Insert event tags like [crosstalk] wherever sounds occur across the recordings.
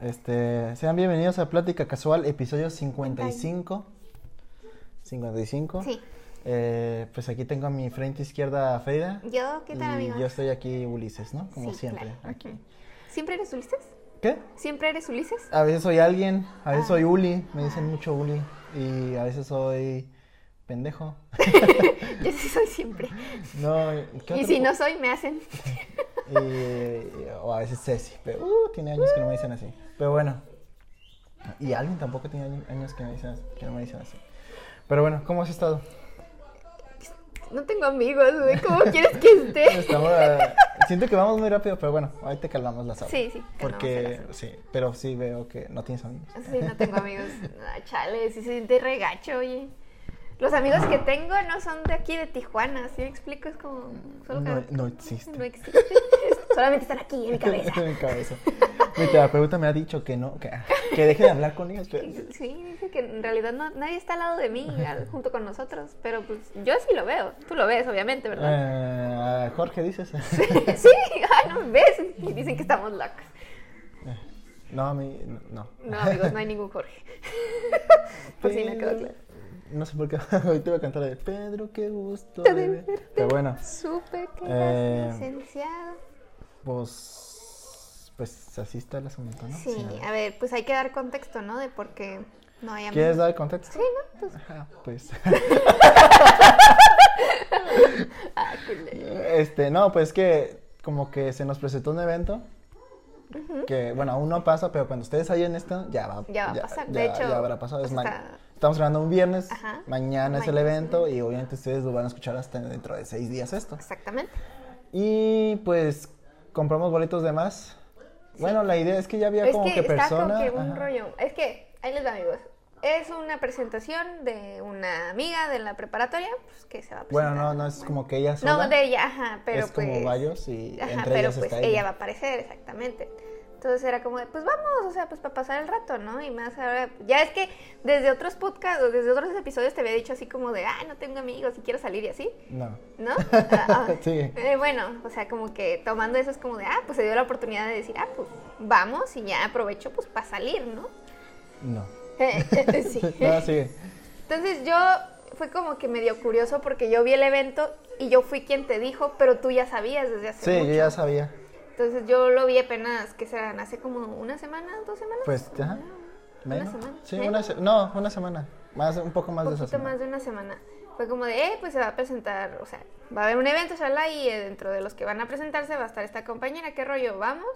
Este, sean bienvenidos a Plática Casual, episodio 55. 55. Sí. Eh, pues aquí tengo a mi frente izquierda a Frida. Yo, ¿qué tal, y amigos? yo estoy aquí Ulises, ¿no? Como Sí, siempre. claro. Aquí. ¿Siempre eres Ulises? ¿Qué? ¿Siempre eres Ulises? A veces soy alguien, a veces Ah. soy Uli, me dicen mucho Uli. Y a veces soy pendejo. [laughs] Yo sí soy siempre. [laughs] No, ¿qué Y si no soy, me hacen. [laughs] Y- o a veces Ceci, pero uh, tiene años que no me dicen así. Pero bueno. Y alguien tampoco tiene año- años que, me dicen, que no me dicen así. Pero bueno, ¿cómo has estado? No tengo amigos, güey. ¿Cómo quieres que esté? [laughs] Estamos, eh, siento que vamos muy rápido, pero bueno, ahí te calmamos las aguas. Sí, sí, Porque, sí, pero sí veo que no tienes amigos. Sí, no tengo amigos. [laughs] Ah, chale, sí se siente regacho, oye. Los amigos que tengo no son de aquí, de Tijuana, ¿sí me explico? Es como... Solo No, existe. no existe. Solamente están aquí, en mi [laughs] cabeza. en mi cabeza. Mi terapeuta me ha dicho que no, que, que deje de hablar con ellos. pero- Sí, dice que en realidad no, nadie está al lado de mí, al- junto con nosotros. Pero pues yo sí lo veo. Tú lo ves, obviamente, ¿verdad? Eh, Jorge dices. [laughs] Sí, ay, no ves. Y dicen que estamos locos. no, a mí, no. No, amigos, no hay ningún Jorge. Por si no quedó claro. No sé por qué [laughs] hoy te voy a cantar de Pedro, qué gusto. De de ver". verte. Pero bueno, Supe que Eh, eras licenciado. pues, pues así está el asunto, ¿no? Sí, a ver. a ver, pues hay que dar contexto, ¿no? De por qué no hay. ¿Quieres dar contexto? Sí, ¿no? Pues, Ajá, pues. [laughs] ah, este, no, pues que como que se nos presentó un evento. Que bueno, aún no pasa, pero cuando ustedes hayan esto, ya va, Ya va a pasar. De hecho, ya habrá pasado. Es pues, Estamos grabando un viernes, Ajá. mañana es el evento y obviamente ustedes lo van a escuchar hasta dentro de seis días esto. Exactamente. Y pues compramos boletos de más. Bueno, la idea es que ya había Es como que, que, está persona. como que un ajá. rollo. Es que, ahí les va, amigos. Es una presentación de una amiga de la preparatoria pues, que se va a Bueno, presentar. no, no es como que ella sola. No, de ella, ajá, pero es pues... como varios y Ajá, entre pero ellas pues está ella. ella. va a aparecer, exactamente. Entonces era como de, pues vamos, o sea, pues para pasar el rato, ¿no? Y más ahora, ya es que desde otros podcasts o desde otros episodios te había dicho así como de, ah, no tengo amigos y quiero salir y así, No. ¿no? [laughs] Ah, ah. Sí. Eh, bueno, o sea, como que tomando eso es como de, ah, pues se dio la oportunidad de decir, ah, pues vamos y ya aprovecho pues para salir, ¿no? No. [laughs] sí. [laughs] No, sigue. Entonces yo fue como que medio curioso porque yo vi el evento y yo fui quien te dijo, pero tú ya sabías desde hace Sí, mucho. yo ya sabía. Entonces yo lo vi apenas, que serán? Hace como una semana, dos semanas. Pues, ajá. Una semana. Sí, ¿Menos? una se- no, una semana. Más, un poco más un de esa poquito semana. más de una semana. Fue como de, eh, pues se va a presentar, o sea, va a haber un evento, shala, y eh, dentro de los que van a presentarse va a estar esta compañera, ¿qué rollo? Vamos.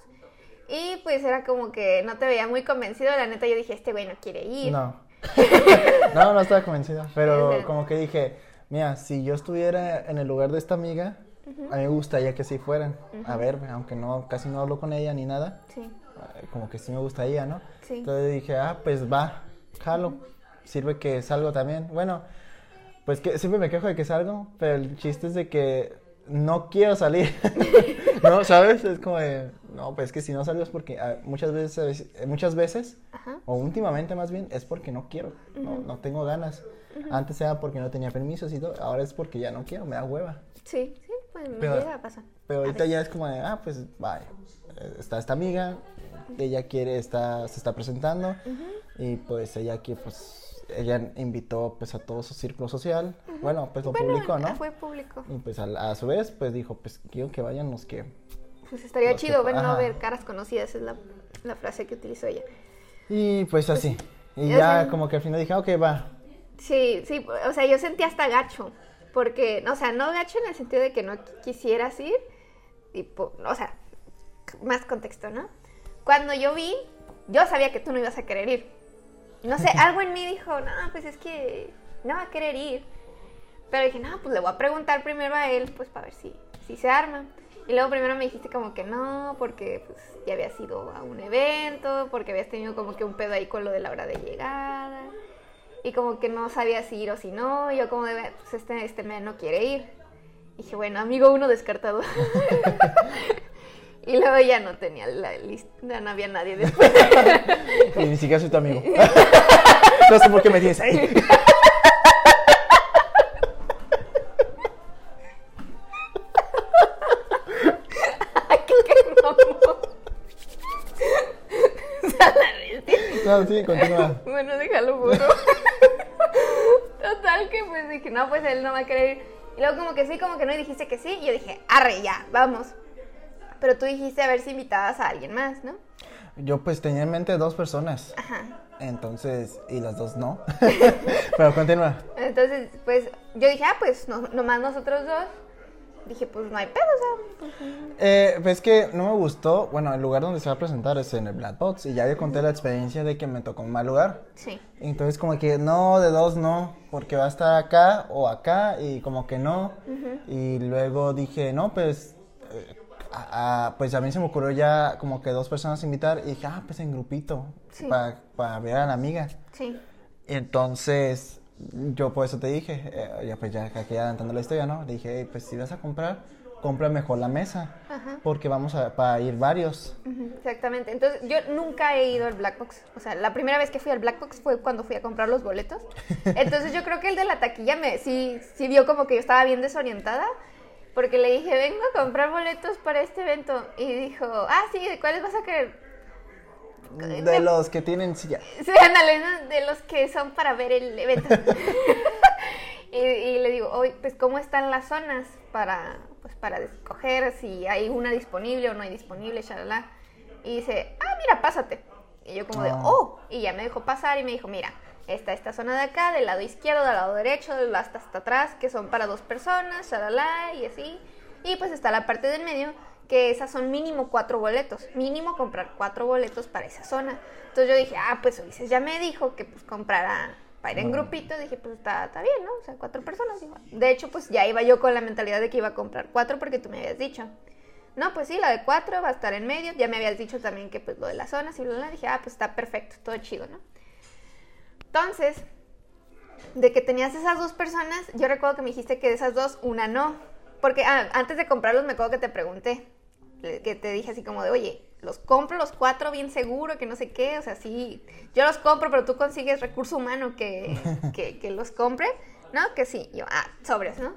Y pues era como que no te veía muy convencido, la neta yo dije, este güey no quiere ir. No. [laughs] no, no estaba convencida. Pero como que dije, mira, si yo estuviera en el lugar de esta amiga, a mí me gustaría que sí fueran. A ver, aunque no, casi no hablo con ella ni nada. Sí, eh, Como que sí me gustaría, ¿no? Sí. Entonces dije, ah, pues va, jalo. Sirve que salgo también. Bueno, pues que siempre me quejo de que salgo, pero el chiste es de que no quiero salir. [laughs] ¿No? ¿Sabes? Es como de, no, pues que si no salgo es porque ah, muchas veces- eh, muchas veces, Ajá. o últimamente más bien, es porque no quiero, no, no tengo ganas. Antes era porque no tenía permisos y todo, ahora es porque ya no quiero, me da hueva. sí, sí, pues me Pero- llega a pasar. Pero ahorita ya es como de, ah, pues vaya, eh, está esta amiga, ella quiere, está, se está presentando y pues ella aquí, pues, ella invitó pues a todo su círculo social, bueno, pues lo Bueno, publicó, ¿no? Fue público. Y pues a, a su vez, pues dijo, pues quiero que vayan los que... Pues estaría Los que- chido ver, no ver caras conocidas, es la, la frase que utilizó ella. Y pues así. Y ya ya como que al final dije, "Ah, ok, va. Sí, sí, o sea, yo sentí hasta gacho, porque, o sea, no gacho en el sentido de que no qui- quisieras ir, y, po- o sea, más contexto, ¿no? Cuando yo vi, yo sabía que tú no ibas a querer ir. No sé, [laughs] algo en mí dijo, no, pues es que no va a querer ir. Pero dije, no, pues le voy a preguntar primero a él, pues para ver si, si se arma. Y luego primero me dijiste como que no, porque pues ya habías ido a un evento, porque habías tenido como que un pedo ahí con lo de la hora de llegada. Y como que no sabías si ir o si no. Y yo como de, pues este, este me no quiere ir. Y dije, bueno, amigo uno descartado. [laughs] y luego ya no tenía la lista, ya no había nadie después. [laughs] Y ni siquiera soy tu amigo. [laughs] no sé por qué me tienes ahí. No, sí, continúa. Bueno, déjalo, burro. Pues dije, no, pues él no va a querer ir. Y luego como que sí, como que no, y dijiste que sí. Y yo dije, arre, ya, vamos. Pero tú dijiste a ver si invitabas a alguien más, ¿no? Yo pues tenía en mente dos personas. Ajá. Entonces, y las dos no. [laughs] Pero continúa. Entonces, pues yo dije, ah, pues no, nomás nosotros dos. Dije, pues no hay pedo, o sea. pues, Eh, pues que no me gustó, bueno, el lugar donde se va a presentar es en el Black Box y ya le conté la experiencia de que me tocó un mal lugar. sí. Entonces como que no, de dos no, porque va a estar acá o acá y como que no. Y luego dije, no, pues, eh, a- a- pues a mí se me ocurrió ya como que dos personas invitar y dije, ah, pues en grupito, Sí. para ver a la amiga. Sí. Y entonces, yo por eso te dije, eh, ya pues ya aquí adelantando la historia, ¿no? Dije, "Ey, pues si vas a comprar, compra mejor la mesa, Ajá. porque vamos a para ir varios. Exactamente. Entonces, yo nunca he ido al Black Box. O sea, la primera vez que fui al Black Box fue cuando fui a comprar los boletos. [laughs] Entonces, yo creo que el de la taquilla me sí, sí vio como que yo estaba bien desorientada. Porque le dije, vengo a comprar boletos para este evento. Y dijo, ah, sí, ¿de cuáles vas a querer? De los que tienen silla. Sí, ándale, de los que son para ver el evento. [laughs] [laughs] y, y le digo, oye, pues ¿cómo están las zonas para, pues, para escoger si hay una disponible o no hay disponible, shalala? Y dice, ah, mira, pásate. Y yo como de, Ah. oh, y ya me dejó pasar y me dijo, mira, está esta zona de acá, del lado izquierdo, del lado derecho, hasta, hasta atrás, que son para dos personas, shalala, y así. Y pues está la parte del medio, que esas son mínimo cuatro boletos. Mínimo comprar cuatro boletos para esa zona. Entonces yo dije, ah, pues Ulises ya me dijo que pues comprara para ir en grupito. Dije, pues está, está bien, ¿no? O sea, cuatro personas. De hecho, pues ya iba yo con la mentalidad de que iba a comprar cuatro porque tú me habías dicho. No, pues sí, la de cuatro va a estar en medio. Ya me habías dicho también que pues lo de las zonas y bla, bla, bla. Dije, ah, pues está perfecto, todo chido, ¿no? Entonces, de que tenías esas dos personas, yo recuerdo que me dijiste que de esas dos, una no. Porque ah, antes de comprarlos me acuerdo que te pregunté, que te dije así como de, oye, los compro los cuatro bien seguro, que no sé qué, o sea, sí, yo los compro, pero tú consigues recurso humano que, [laughs] que, que los compre, ¿no? Que sí, yo, ah, sobres, ¿no?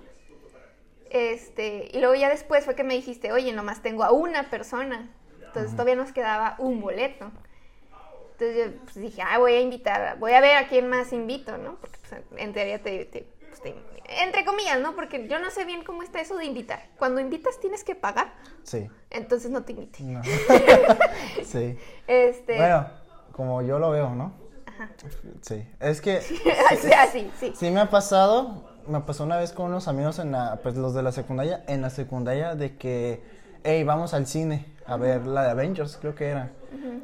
Este, y luego ya después fue que me dijiste, oye, nomás tengo a una persona, entonces todavía nos quedaba un boleto. Entonces yo pues, dije, ah, voy a invitar, voy a ver a quién más invito, ¿no? Porque pues, en teoría te, te- pues, te- entre comillas, ¿no? Porque yo no sé bien cómo está eso de invitar. Cuando invitas tienes que pagar, Sí. entonces no te invité. No. [laughs] sí. Este, Bueno, como yo lo veo, ¿no? Sí. Es que [laughs] así, así, sí. sí me ha pasado, me pasó una vez con unos amigos en la, pues los de la secundaria, en la secundaria de que, hey, vamos al cine a ver la de Avengers, creo que era.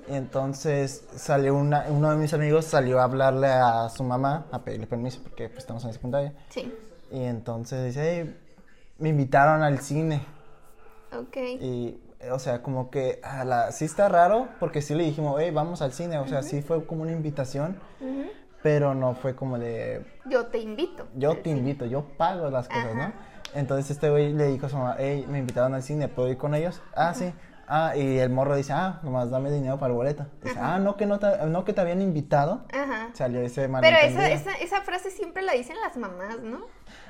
Y entonces salió una, uno de mis amigos salió a hablarle a su mamá, a pedirle permiso porque pues, estamos en la secundaria. Sí, Y entonces dice, hey, me invitaron al cine. ok. Y, o sea, como que a la, sí está raro, porque sí le dijimos, hey, vamos al cine. O sea, sí fue como una invitación, pero no fue como de, Yo te invito. yo te invito, yo pago las cosas, ¿no? Entonces este güey le dijo a su mamá, hey, me invitaron al cine, ¿puedo ir con ellos? Ah, sí. Ah, y el morro dice, ah, nomás dame dinero para el boleto. Dice, ah, no que no te, no que te habían invitado. Ajá. Salió ese Pero esa, esa, esa frase siempre la dicen las mamás, ¿no?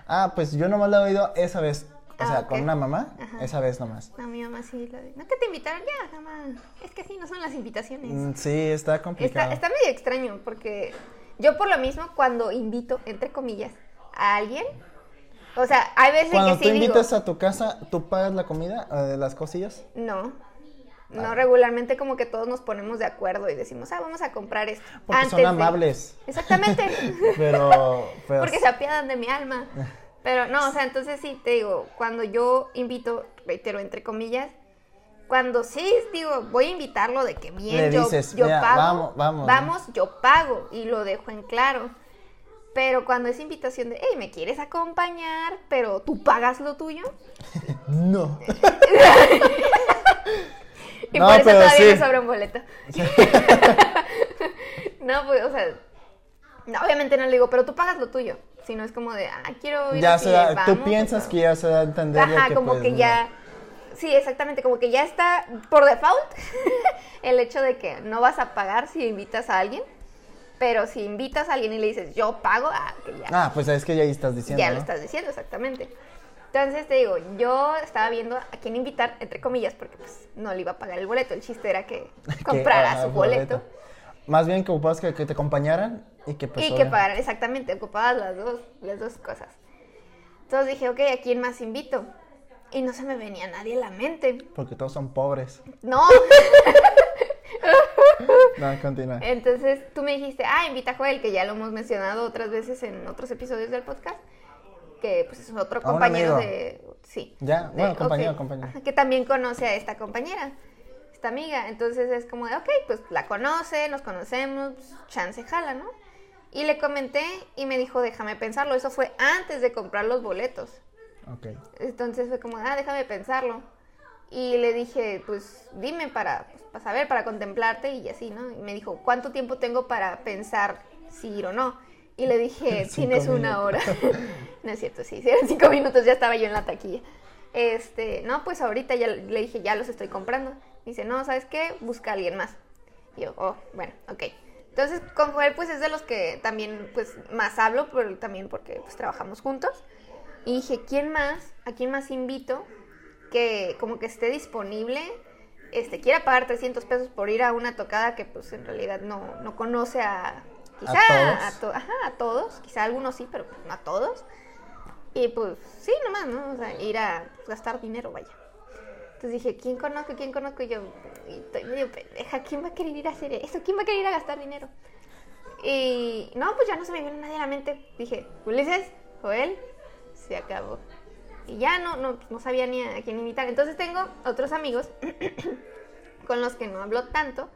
Ah, pues yo nomás la he oído esa vez. O Ah, sea, con una mamá, Ajá. esa vez nomás. No, mi mamá sí la de- No, que te invitaron ya, mamá. Es que así no son las invitaciones. Mm, Sí, está complicado. Está, está medio extraño porque yo por lo mismo cuando invito, entre comillas, a alguien, o sea, hay veces Cuando que tú sí digo, invitas a tu casa, ¿tú pagas la comida, eh, las cosillas? no, no Ah. regularmente como que todos nos ponemos de acuerdo y decimos, ah, vamos a comprar esto. Porque antes son de- amables. Exactamente. [laughs] Pero, porque se apiadan de mi alma. [laughs] Pero no, o sea, entonces sí, te digo, cuando yo invito, reitero, entre comillas, cuando sí digo, voy a invitarlo de que bien, Le yo, dices, yo "Mira, pago, vamos, vamos", ¿no? vamos, yo pago y lo dejo en claro. Pero cuando es invitación de, hey, ¿me quieres acompañar? Pero tú pagas lo tuyo. [laughs] no. [laughs] Y No, por eso todavía sí. me sobra un boleto. [laughs] no, pues, o sea, no, obviamente no le digo, pero tú pagas lo tuyo. Si no es como de, ah, quiero ir ya así, se da, vamos, tú piensas que ya se da a entender de Ajá, que, como pues, que ya. Sí, exactamente, como que ya está por default el hecho de que no vas a pagar si invitas a alguien, pero si invitas a alguien y le dices yo pago, ah, que ya, Ah, pues es que ya ahí estás diciendo, ya ¿no? lo estás diciendo, exactamente. Entonces te digo, yo estaba viendo a quién invitar, entre comillas, porque pues no le iba a pagar el boleto, el chiste era que [laughs] Que, comprara ajá, su boleto. Más bien que ocupabas que, que te acompañaran y que pues... y que pagaran, exactamente, ocupabas las dos, las dos cosas. Entonces dije, ok, ¿a quién más invito? Y no se me venía nadie a la mente. Porque todos son pobres. No, [laughs] [laughs] No, continúa. entonces tú me dijiste, ah, invita a Joel, que ya lo hemos mencionado otras veces en otros episodios del podcast, que pues es otro compañero de... Sí. Ya, de- bueno, compañero, compañero. Que también conoce a esta compañera, esta amiga. Entonces es como de, ok, pues la conoce, nos conocemos, chance jala, ¿no? Y le comenté y me dijo, déjame pensarlo. Eso fue antes de comprar los boletos. Ok. Entonces fue como, ah, déjame pensarlo. Y le dije, pues dime para, pues, para saber, para contemplarte y así, ¿no? Y me dijo, ¿cuánto tiempo tengo para pensar si ir o no? Y le dije, [laughs] tienes una hora. [laughs] no es cierto, sí, sí, eran cinco minutos, ya estaba yo en la taquilla. Este, no, pues ahorita ya le dije, ya los estoy comprando. Dice, no, ¿sabes qué? Busca a alguien más. Y yo, oh, bueno, ok. Entonces, con Joel, pues es de los que también, pues, más hablo, pero también porque, pues, trabajamos juntos. Y dije, ¿quién más? ¿A quién más invito que como que esté disponible? Este, quiera pagar 300 pesos por ir a una tocada que, pues, en realidad no, no conoce a... Quizá todos. a, to- ajá, a todos, quizá a algunos sí, pero pues, no a todos. Y pues, sí, nomás, ¿no? O sea, ir a pues, gastar dinero, vaya. Entonces dije, ¿quién conozco? ¿Quién conozco? Y yo, y estoy medio pendeja, ¿quién va a querer ir a hacer eso? ¿Quién va a querer ir a gastar dinero? Y no, pues ya no se me vino nadie a la mente. Dije, Ulises, Joel, se acabó. Ya no, no, no sabía ni a quién invitar. Entonces tengo otros amigos [clears throat] con los que no hablo tanto,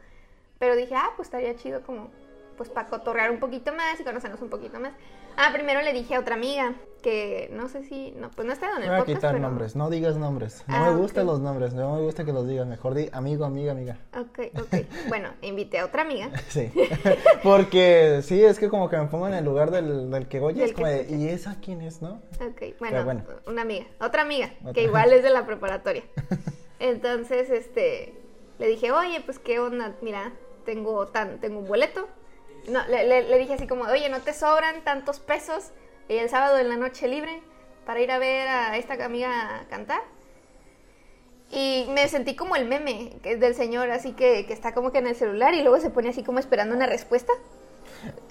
pero dije, ah, pues estaría chido como, pues para cotorrear un poquito más y conocernos un poquito más. Ah, primero le dije a otra amiga que no sé si, no, pues no está el Voy a podcast, quitar pero- nombres, no digas nombres. No Ah, me gustan los nombres, no me gusta que los digas. Mejor di amigo, amiga, amiga. Ok, ok. [laughs] Bueno, invité a otra amiga. Sí. [laughs] Porque sí, es que como que me pongo en el lugar del, del que oye, es como de. ¿y esa quién es, no? Ok, bueno, bueno. una amiga, otra amiga, Otra. que igual es de la preparatoria. [laughs] Entonces, este, le dije, oye, pues qué onda, mira, tengo tan, tengo un boleto. No, le, le- le dije así como, oye, ¿no te sobran tantos pesos el sábado en la noche libre para ir a ver a esta amiga cantar? Y me sentí como el meme que es del señor, así que, que está como que en el celular y luego se pone así como esperando una respuesta.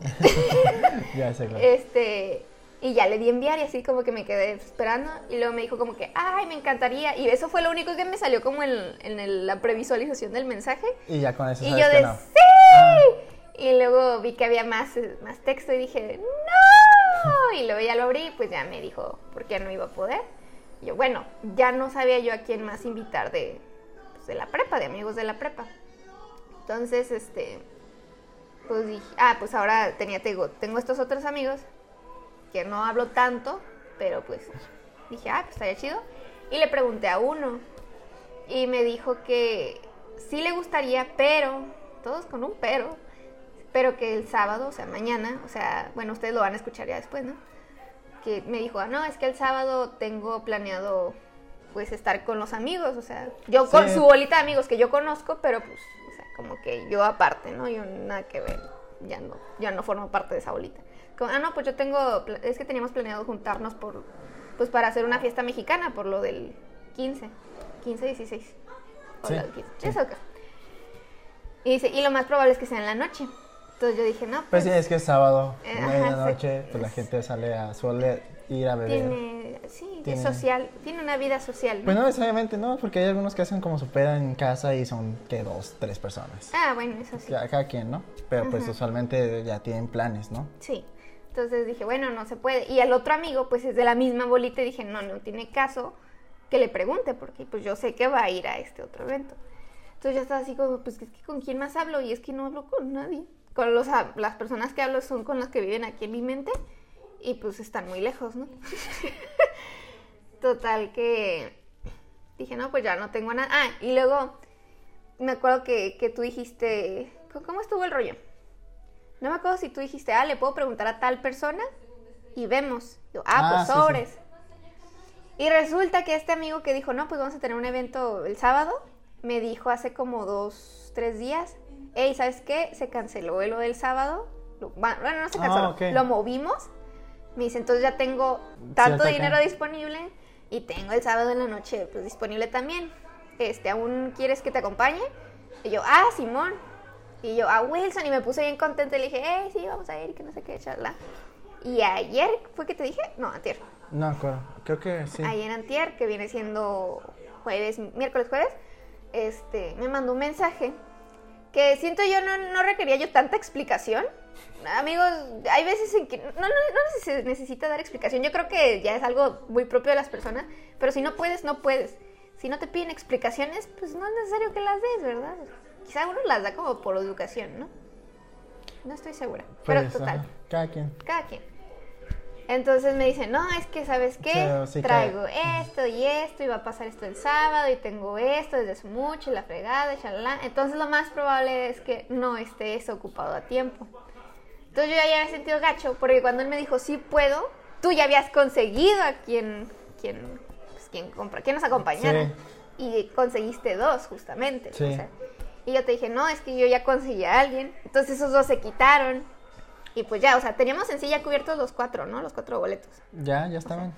[laughs] Ya sé, claro. Este, y ya le di enviar y así como que me quedé esperando. Y luego me dijo como que, ay, me encantaría. Y eso fue lo único que me salió como en, en el- la previsualización del mensaje. Y ya con eso y yo de, no. sí. Y luego vi que había más, más texto y dije, no. Y luego ya lo abrí, pues ya me dijo, ¿por qué no iba a poder? Y yo, bueno, ya no sabía yo a quién más invitar de, pues, de la prepa, de amigos de la prepa. Entonces, este, pues dije, ah, pues ahora tenía, tengo, tengo estos otros amigos que no hablo tanto, pero pues dije, ah, pues estaría chido. Y le pregunté a uno y me dijo que sí le gustaría, pero, todos con un pero, pero que el sábado, o sea, mañana, o sea, bueno, ustedes lo van a escuchar ya después, ¿no? Que me dijo, ah, no, es que el sábado tengo planeado, pues, estar con los amigos, o sea, yo con su bolita de amigos que yo conozco, pero pues, o sea, como que yo aparte, ¿no? Yo nada que ver, ya no, ya no formo parte de esa bolita. Como, ah, no, pues yo tengo, es que teníamos planeado juntarnos por, pues, para hacer una fiesta mexicana, por lo del 15, 15, 16. O Sí, la del 15, sí. eso que. Y dice, y lo más probable es que sea en la noche. Entonces yo dije, no, Pues pues, sí, es que es sábado, Eh, ajá, medianoche, sí. pues la gente sale a, suele ir a beber. tiene, sí, Tiene- es social, tiene una vida social. ¿no? Pues no necesariamente, no, porque hay algunos que hacen como su peda en casa y son, que dos, tres personas. Ah, bueno, eso sí. Cada, cada quien, ¿no? Pero pues usualmente ya tienen planes, ¿no? Sí. Entonces dije, bueno, no se puede. Y el otro amigo, pues es de la misma bolita y dije, no, no tiene caso que le pregunte, porque pues yo sé que va a ir a este otro evento. Entonces ya estaba así como, pues es que con quién más hablo y es que no hablo con nadie. Con los, las personas que hablo son con las que viven aquí en mi mente y pues están muy lejos, ¿no? [laughs] Total que dije, no, pues ya no tengo nada. Ah, y luego me acuerdo que, que tú dijiste, ¿cómo estuvo el rollo? No me acuerdo si tú dijiste, ah, le puedo preguntar a tal persona y vemos. Yo, ah, Ah, pues sí, sí. sobres. Y resulta que este amigo que dijo, no, pues vamos a tener un evento el sábado, me dijo hace como dos, tres días, hey, ¿sabes qué? Se canceló lo del sábado. Bueno, no se Ah, canceló, lo movimos. Me dice, entonces ya tengo tanto Cierta dinero disponible y tengo el sábado en la noche pues, disponible también. Este, ¿aún quieres que te acompañe? Y yo, ah, Simón. Y yo, a Wilson, y me puse bien contenta y le dije, eh, sí, vamos a ir, que no sé qué, charla. Y ayer, ¿fue que te dije? No, antier. No, acuerdo. Creo que sí. Ayer antier, que viene siendo jueves, miércoles, jueves, este, me mandó un mensaje que siento yo no, no requería yo tanta explicación. Amigos, hay veces en que no, no, no se necesita dar explicación. Yo creo que ya es algo muy propio de las personas, pero si no puedes, no puedes. Si no te piden explicaciones, pues no es necesario que las des, ¿verdad? Quizá uno las da como por educación, ¿no? No estoy segura. pero total, ajá, Cada quien. cada quien. Entonces me dice, no, es que, ¿sabes qué? Sí, Traigo esto y esto, y va a pasar esto el sábado, y tengo esto desde hace mucho, y la fregada, chalala. Entonces lo más probable es que no estés ocupado a tiempo. Entonces yo ya había sentido gacho, porque cuando él me dijo, sí puedo, tú ya habías conseguido a quien, quien, pues, quien, compra, quien nos acompañara. Sí. Y conseguiste dos, justamente. Sí. o sea, y yo te dije, no, es que yo ya conseguí a alguien. Entonces esos dos se quitaron. Y pues ya, o sea, teníamos en sí ya cubiertos los cuatro, ¿no? Los cuatro boletos. Ya, ya estaban.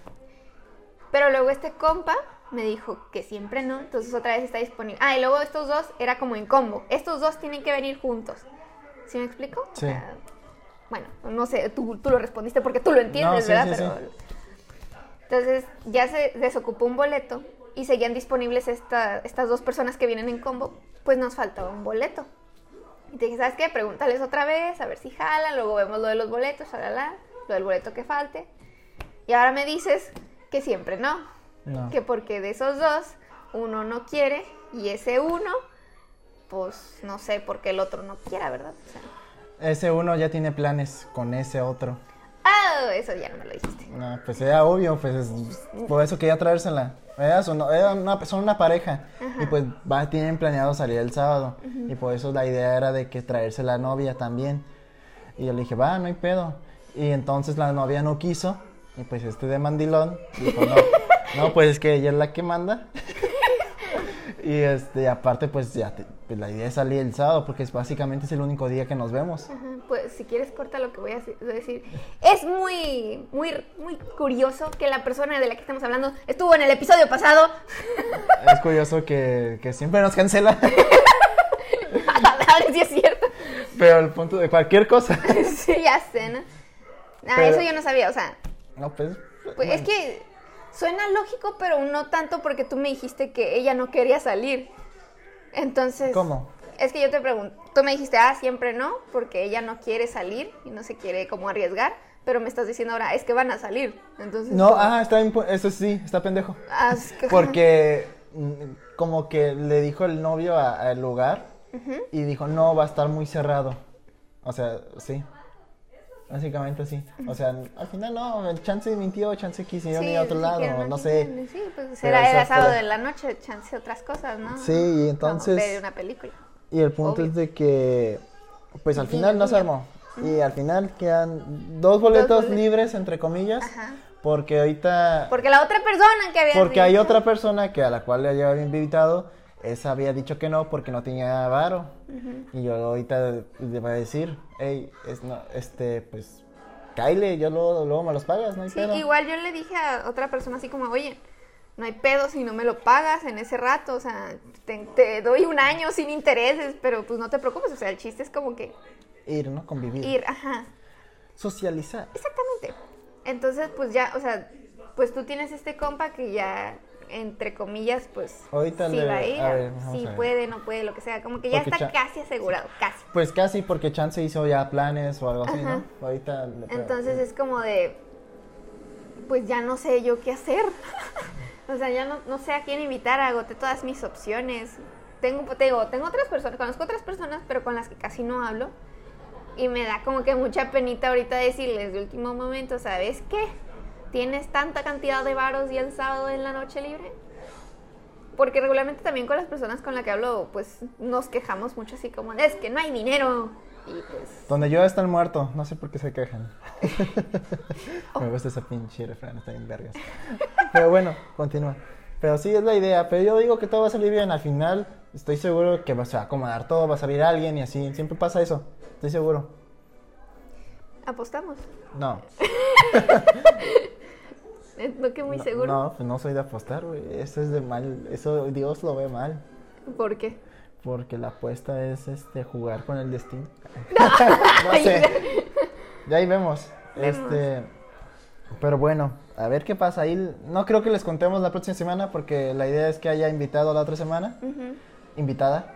Pero luego este compa me dijo que siempre no, entonces otra vez está disponible. Ah, y luego estos dos era como en combo. Estos dos tienen que venir juntos. ¿Sí me explico? O Sí. sea, bueno, no sé, tú, tú lo respondiste porque tú lo entiendes, No, sí, ¿verdad? sí, Pero... Entonces ya se desocupó un boleto y seguían disponibles esta- estas dos personas que vienen en combo, pues nos faltaba un boleto. Y te dije, ¿sabes qué? Pregúntales otra vez, a ver si jalan, luego vemos lo de los boletos, shalala, lo del boleto que falte. Y ahora me dices que siempre no. No. Que porque de esos dos, uno no quiere y ese uno, pues no sé por qué el otro no quiera, ¿verdad? O sea, Ese uno ya tiene planes con ese otro. Ah, eso ya no me lo dijiste. No, pues era obvio, pues es- por eso quería traérsela. Era, son, era una, son una pareja y pues va, tienen planeado salir el sábado y por eso la idea era de que traerse la novia también. Y yo le dije, va, no hay pedo. Y entonces la novia no quiso y pues este de mandilón dijo, no, [laughs] no, pues es que ella es la que manda. Y este, aparte pues ya, te- pues, la idea es salir el sábado porque es básicamente es el único día que nos vemos. Ajá, Pues si quieres corta lo que voy a decir. Es muy, muy, muy curioso que la persona de la que estamos hablando estuvo en el episodio pasado. [laughs] Es curioso que, que siempre nos cancela. [laughs] Si es cierto. Pero el punto de cualquier cosa. [laughs] sí, ya sé, ¿no? Ah, Pero- eso yo no sabía, o sea, No, pues. pues es que suena lógico, pero no tanto porque tú me dijiste que ella no quería salir. Entonces... ¿Cómo? Es que yo te pregunto, tú me dijiste, ah, siempre no, porque ella no quiere salir y no se quiere como arriesgar, pero me estás diciendo ahora, es que van a salir. Entonces, No, ah, está impu- eso sí, está pendejo. Ah, es que- Porque mm, como que le dijo el novio al lugar y dijo, no, va a estar muy cerrado. O sea, sí. Básicamente sí. O sea, al final no, chance mintió, chance quisieron Sí, ir a otro lado, no no sé. Sí, pues era fue- sábado de la noche, chance otras cosas, ¿no? Sí, y entonces... ver una película. Y el punto Obvio. es de que, pues al final no se armó. Y al final quedan dos boletos boletos. libres, entre comillas, Ajá. porque ahorita... Porque la otra persona que había Porque hay otra persona que a la cual le había invitado, esa había dicho que no porque no tenía varo. Y yo ahorita le voy a decir, hey, es, no, este, pues, Kyle, yo luego, luego me los pagas, no hay Sí, pedo. igual yo le dije a otra persona así como, oye, no hay pedo si no me lo pagas en ese rato, o sea, te, te doy un año sin intereses, pero pues no te preocupes, o sea, el chiste es como que Ir, ¿no? Convivir. ir, ajá, Socializar. exactamente. Entonces, pues ya, o sea, pues tú tienes este compa que ya, entre comillas, pues Ahorita sí le- va a ir, a ver, vamos sí a ver. puede, no puede, lo que sea, como que ya Porque está casi asegurado, casi. Pues casi porque Chance hizo ya planes o algo así. ¿no? Ahorita le Entonces es como de, pues ya no sé yo qué hacer. [laughs] o sea, ya no, no sé a quién invitar, agoté todas mis opciones. Tengo, te digo, tengo otras personas, conozco otras personas, pero con las que casi no hablo. Y me da como que mucha penita ahorita decirles de último momento, ¿sabes qué? ¿Tienes tanta cantidad de varos y el sábado en la noche libre? Porque regularmente también con las personas con las que hablo, pues nos quejamos mucho así como, es que no hay dinero. Y pues Donde yo está el muerto, no sé por qué se quejan. [laughs] Me gusta ese pinche refrán, está bien vergas. Pero bueno, continúa. Pero sí es la idea, pero yo digo que todo va a salir bien. Al final estoy seguro que va a acomodar todo, va a salir alguien y así. Siempre pasa eso, estoy seguro. apostamos. No. [laughs] Eh, No que muy no, seguro. No, pues no soy de apostar, güey. Eso es de mal, eso Dios lo ve mal. ¿Por qué? Porque la apuesta es este jugar con el destino. [laughs] [laughs] no sé. Ya ahí vemos. Vemos. Este. Pero bueno, a ver qué pasa ahí. No creo que les contemos la próxima semana porque la idea es que haya invitado la otra semana. Invitada.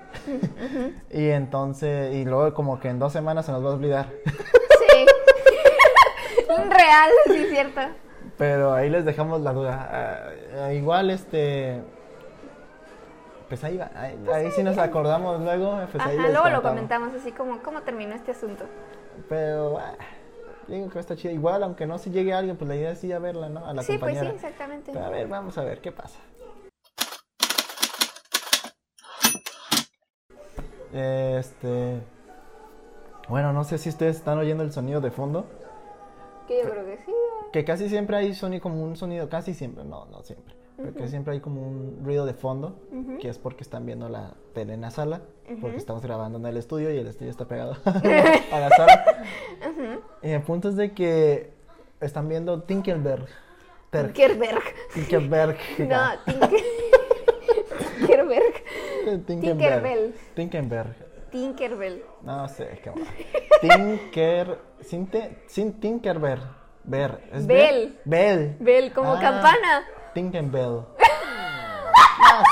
[laughs] y entonces, y luego como que en dos semanas se nos va a olvidar. Sí. Real, sí, cierto. Pero ahí les dejamos la duda. Ah, ah, igual, este. Pues ahí va. Ahí, ahí sí nos acordamos luego. Pues ahí Ajá, les luego lo comentamos así como cómo terminó este asunto. Pero. ah, digo que está chido. Igual, aunque no se llegue alguien, pues la idea es ir a verla, ¿no? A la sí, pues sí, exactamente. Pero a ver, vamos a ver qué pasa. Este. Bueno, no sé si ustedes están oyendo el sonido de fondo. Que yo creo que sí. Que casi siempre hay sonido, como un sonido, casi siempre, no, no siempre. Pero que siempre hay como un ruido de fondo, que es porque están viendo la tele en la sala, porque estamos grabando en el estudio y el estudio está pegado [laughs] a la sala. Y el punto es de que están viendo Tinkerberg. Tinkerberg. Tinkerberg. [laughs] No, Tinker... [laughs] Tinkerberg. Tinkerberg. Tinkerbell. Tinkerberg. Tinkerbell. No sé, qué mal. Tinker. Sin, te- sin Tinkerberg. Ver. ¿Es Bell. Bell. Bell, como Ah, campana. Tinkerbell. [laughs] No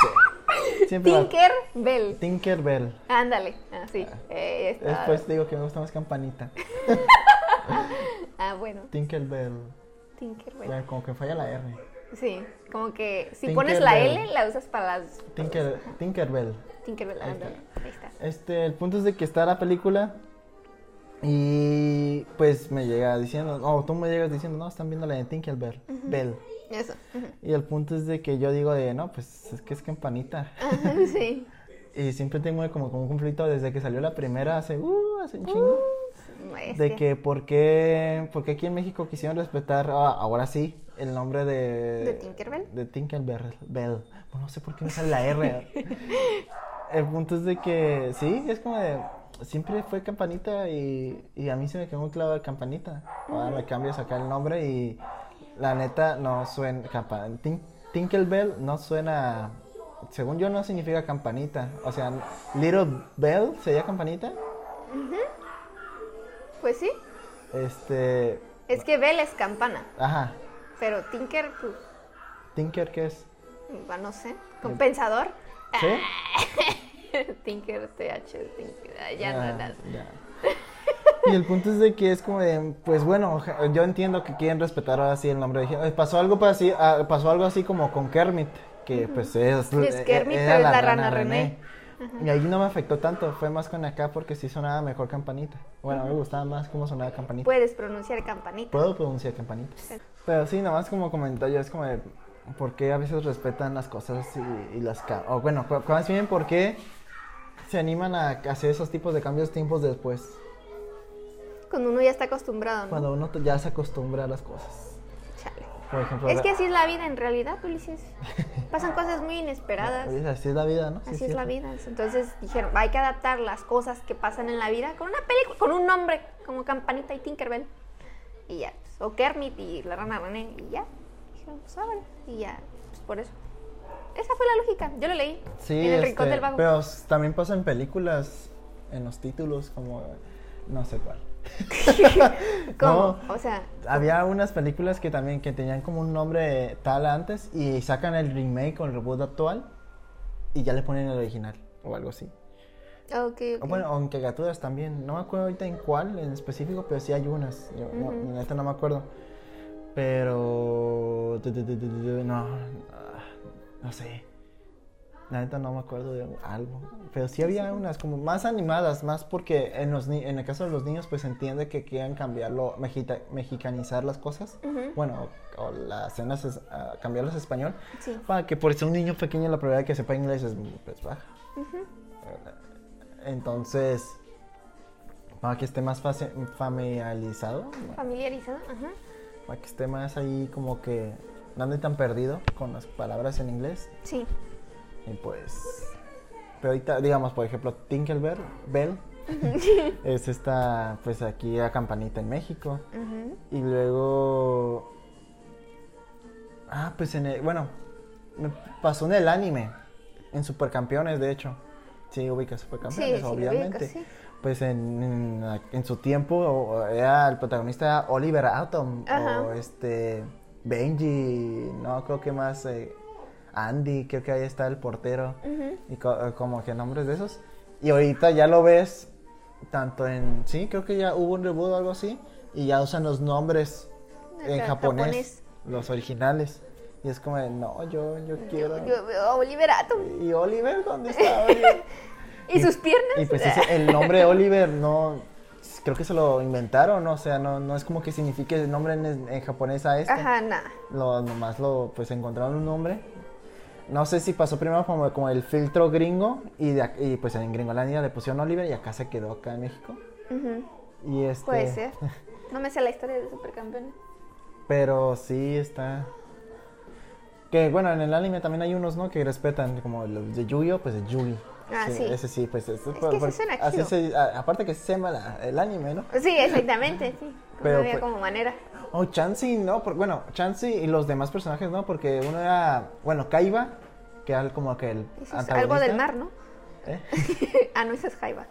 sé. Tinkerbell. Tinkerbell. Ándale. Ah, sí. Eh, está. Después digo que me gusta más campanita. [laughs] Ah, bueno. Tinkerbell. Tinkerbell. Ya, como que falla la R. Sí, como que si pones la Tinkerbell. L, la usas para las. Tinker, Tinkerbell. Tinkerbell, Ahí está. ándale. Ahí está. Este, el punto es de que está la película y pues me llega diciendo, no, tú me llegas diciendo, no, están viendo la de Tinkerbell, Bell. Eso. Y el punto es de que yo digo de, no, pues es que es campanita. Ajá, [laughs] sí. Y siempre tengo como, como un conflicto desde que salió la primera hace, uh, hace un chingo. Bestia. De que por qué, por qué aquí en México quisieron respetar, ah, ahora sí, el nombre de... ¿De Tinkerbell? De Tinkerbell. Bell. Bueno, no sé por qué me sale la R. [laughs] el punto es de que, sí, es como de... Siempre fue campanita y, y a mí se me quedó muy clavo de campanita. Ahora me cambias acá el nombre y la neta no suena... Campa, Tin- Tinkerbell no suena... Según yo no significa campanita. O sea, Little Bell sería campanita. Pues sí. Este... Es que Bell es campana. Ajá. Pero Tinker, pues, Tinker, ¿qué es? va, no sé. Compensador. ¿Sí? [laughs] Tinker, TH, Tinker. Ya no, Ah, ya. Y el punto es de que es como de, pues bueno, yo entiendo que quieren respetar ahora sí el nombre. "Oye, Pasó algo, así, ah, pasó algo así como con Kermit, que pues es... Es e- Kermit, era pero es la rana René. Y ahí no me afectó tanto, fue más con acá porque sí sonaba mejor campanita. Bueno, me gustaba más cómo sonaba campanita. Puedes pronunciar campanita. Puedo pronunciar campanita. Pero sí, nomás como comentario, es como de por qué a veces respetan las cosas y, y las... O bueno, más bien por qué se animan a hacer esos tipos de cambios tiempos después. Cuando uno ya está acostumbrado, ¿no? Cuando uno ya se acostumbra a las cosas. Chale. Por ejemplo, Es que así es la vida en realidad, Ulises. [laughs] Pasan cosas muy inesperadas. Así es la vida, ¿no? Sí, Así es la vida. Entonces dijeron, hay que adaptar las cosas que pasan en la vida con una película, con un nombre como Campanita y Tinkerbell. Y ya, pues, o Kermit y la rana René y ya. Dijeron, pues órale. Y ya, pues por eso. Esa fue la lógica. Yo lo leí Sí, en el rincón este, del vago. pero también pasa en películas, en los títulos, como no sé cuál. [laughs] ¿Cómo? no. O sea, Había unas películas que también que tenían como un nombre tal antes y sacan el remake o el reboot actual y ya le ponen el original o algo así. ok, O ok. Bueno, o en caricaturas también. No me acuerdo ahorita en cuál en específico, pero sí hay unas. Yo, no, Ujú. la neta no me acuerdo. Pero. No. ah, No sé. La neta no me acuerdo de algo. Pero sí había unas como más animadas, más porque en, los ni- en el caso de los niños, pues entiende que quieran cambiarlo, mexita- mexicanizar las cosas. Bueno, o, o las escenas, es- ah, cambiarlas a español. Sí. Para que por ser un niño pequeño la probabilidad de que sepa inglés es pues baja. Entonces, para que esté más familiarizado, Familiarizado, ajá. Para que esté más ahí como que no ande tan perdido con las palabras en inglés. Sí. Y pues, pero ahorita, digamos, por ejemplo, Tinkerbell, Bell, [laughs] es esta, pues aquí a Campanita en México. Ujú. Y luego. Ah, pues en el. Bueno, me pasó en el anime. En Supercampeones, de hecho. Sí, ubicas Sí, Supercampeones, sí, lo obviamente. ubico, sí. Pues en, en, en su tiempo era el protagonista Oliver Atom Ajá. o este Benji, no creo que más eh, Andy, creo que ahí está el portero y co- eh, como que nombres de esos. Y ahorita ya lo ves tanto en sí, creo que ya hubo un reboot o algo así y ya usan los nombres en japonés, japonés. los originales. Y es como, de, no, yo, yo quiero. Yo Oliver Atom. ¿Y Oliver? ¿Dónde está [laughs] Oliver? ¿Y, sus piernas? Y pues ese- el nombre Oliver no, creo que se lo inventaron, ¿no? o sea, no, no es como que signifique el nombre en, en japonés a este. Ajá, nada. Lo, nomás lo, pues encontraron un nombre. No sé si pasó primero como, como el filtro gringo y, de y pues en Gringolandia le pusieron Oliver y acá se quedó acá en México. Ujú. Y este, Puede ser. [laughs] No me sé la historia de Supercampeones. Pero sí está... Que bueno, en el anime también hay unos, ¿no? Que respetan, como los de Yu-Gi-Oh, pues el Yugi. Ah, sí. Ese sí, pues es, que sí suena así se, a- aparte que se llama la- el anime, ¿no? Sí, exactamente, sí. [laughs] Pero, no había pues- como manera. Oh, Chansey, no, por- bueno, Chansey y los demás personajes, ¿no? Porque uno era, bueno, Kaiba, que era como que el Eso es algo del mar, ¿no? ¿eh? [laughs] ah, no, ese es Jaiba.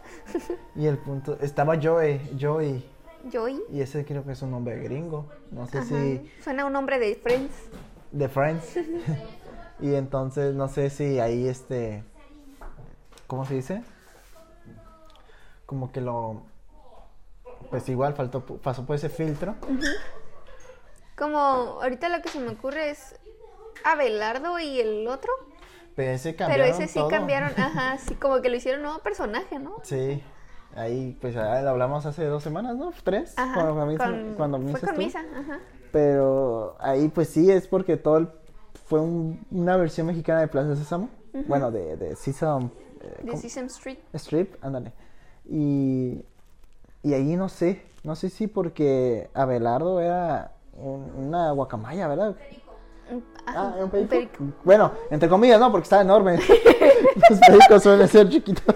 Y el punto, estaba Joey, Joey, Joey. y ese creo que es un nombre gringo, no sé Ajá. si Suena un nombre de Friends. de Friends. [laughs] y entonces no sé si ahí este, ¿cómo se dice? Como que lo, pues igual faltó, pasó por ese filtro. Como ahorita lo que se me ocurre es Abelardo y el otro. Pero ese Pero cambiaron ese sí todo. cambiaron, [laughs] ajá, sí, como que lo hicieron nuevo personaje, ¿no? Sí, ahí pues ah, lo hablamos hace dos semanas, ¿no? ¿Tres? Ajá. Cuando, con- cuando fue con tú. Misa, ajá. Pero ahí pues sí, es porque todo el- fue un- una versión mexicana de Plaza Sésamo. Bueno, de, de Sesame eh, De. Sesame Street. Strip, ándale. Y, y ahí no sé, no sé si porque Abelardo era un- una guacamaya, ¿verdad? Un- Ah, ¿un perico? perico. Bueno, entre comillas, ¿no? Porque está enorme. [laughs] Los pericos suelen ser chiquitos. [laughs]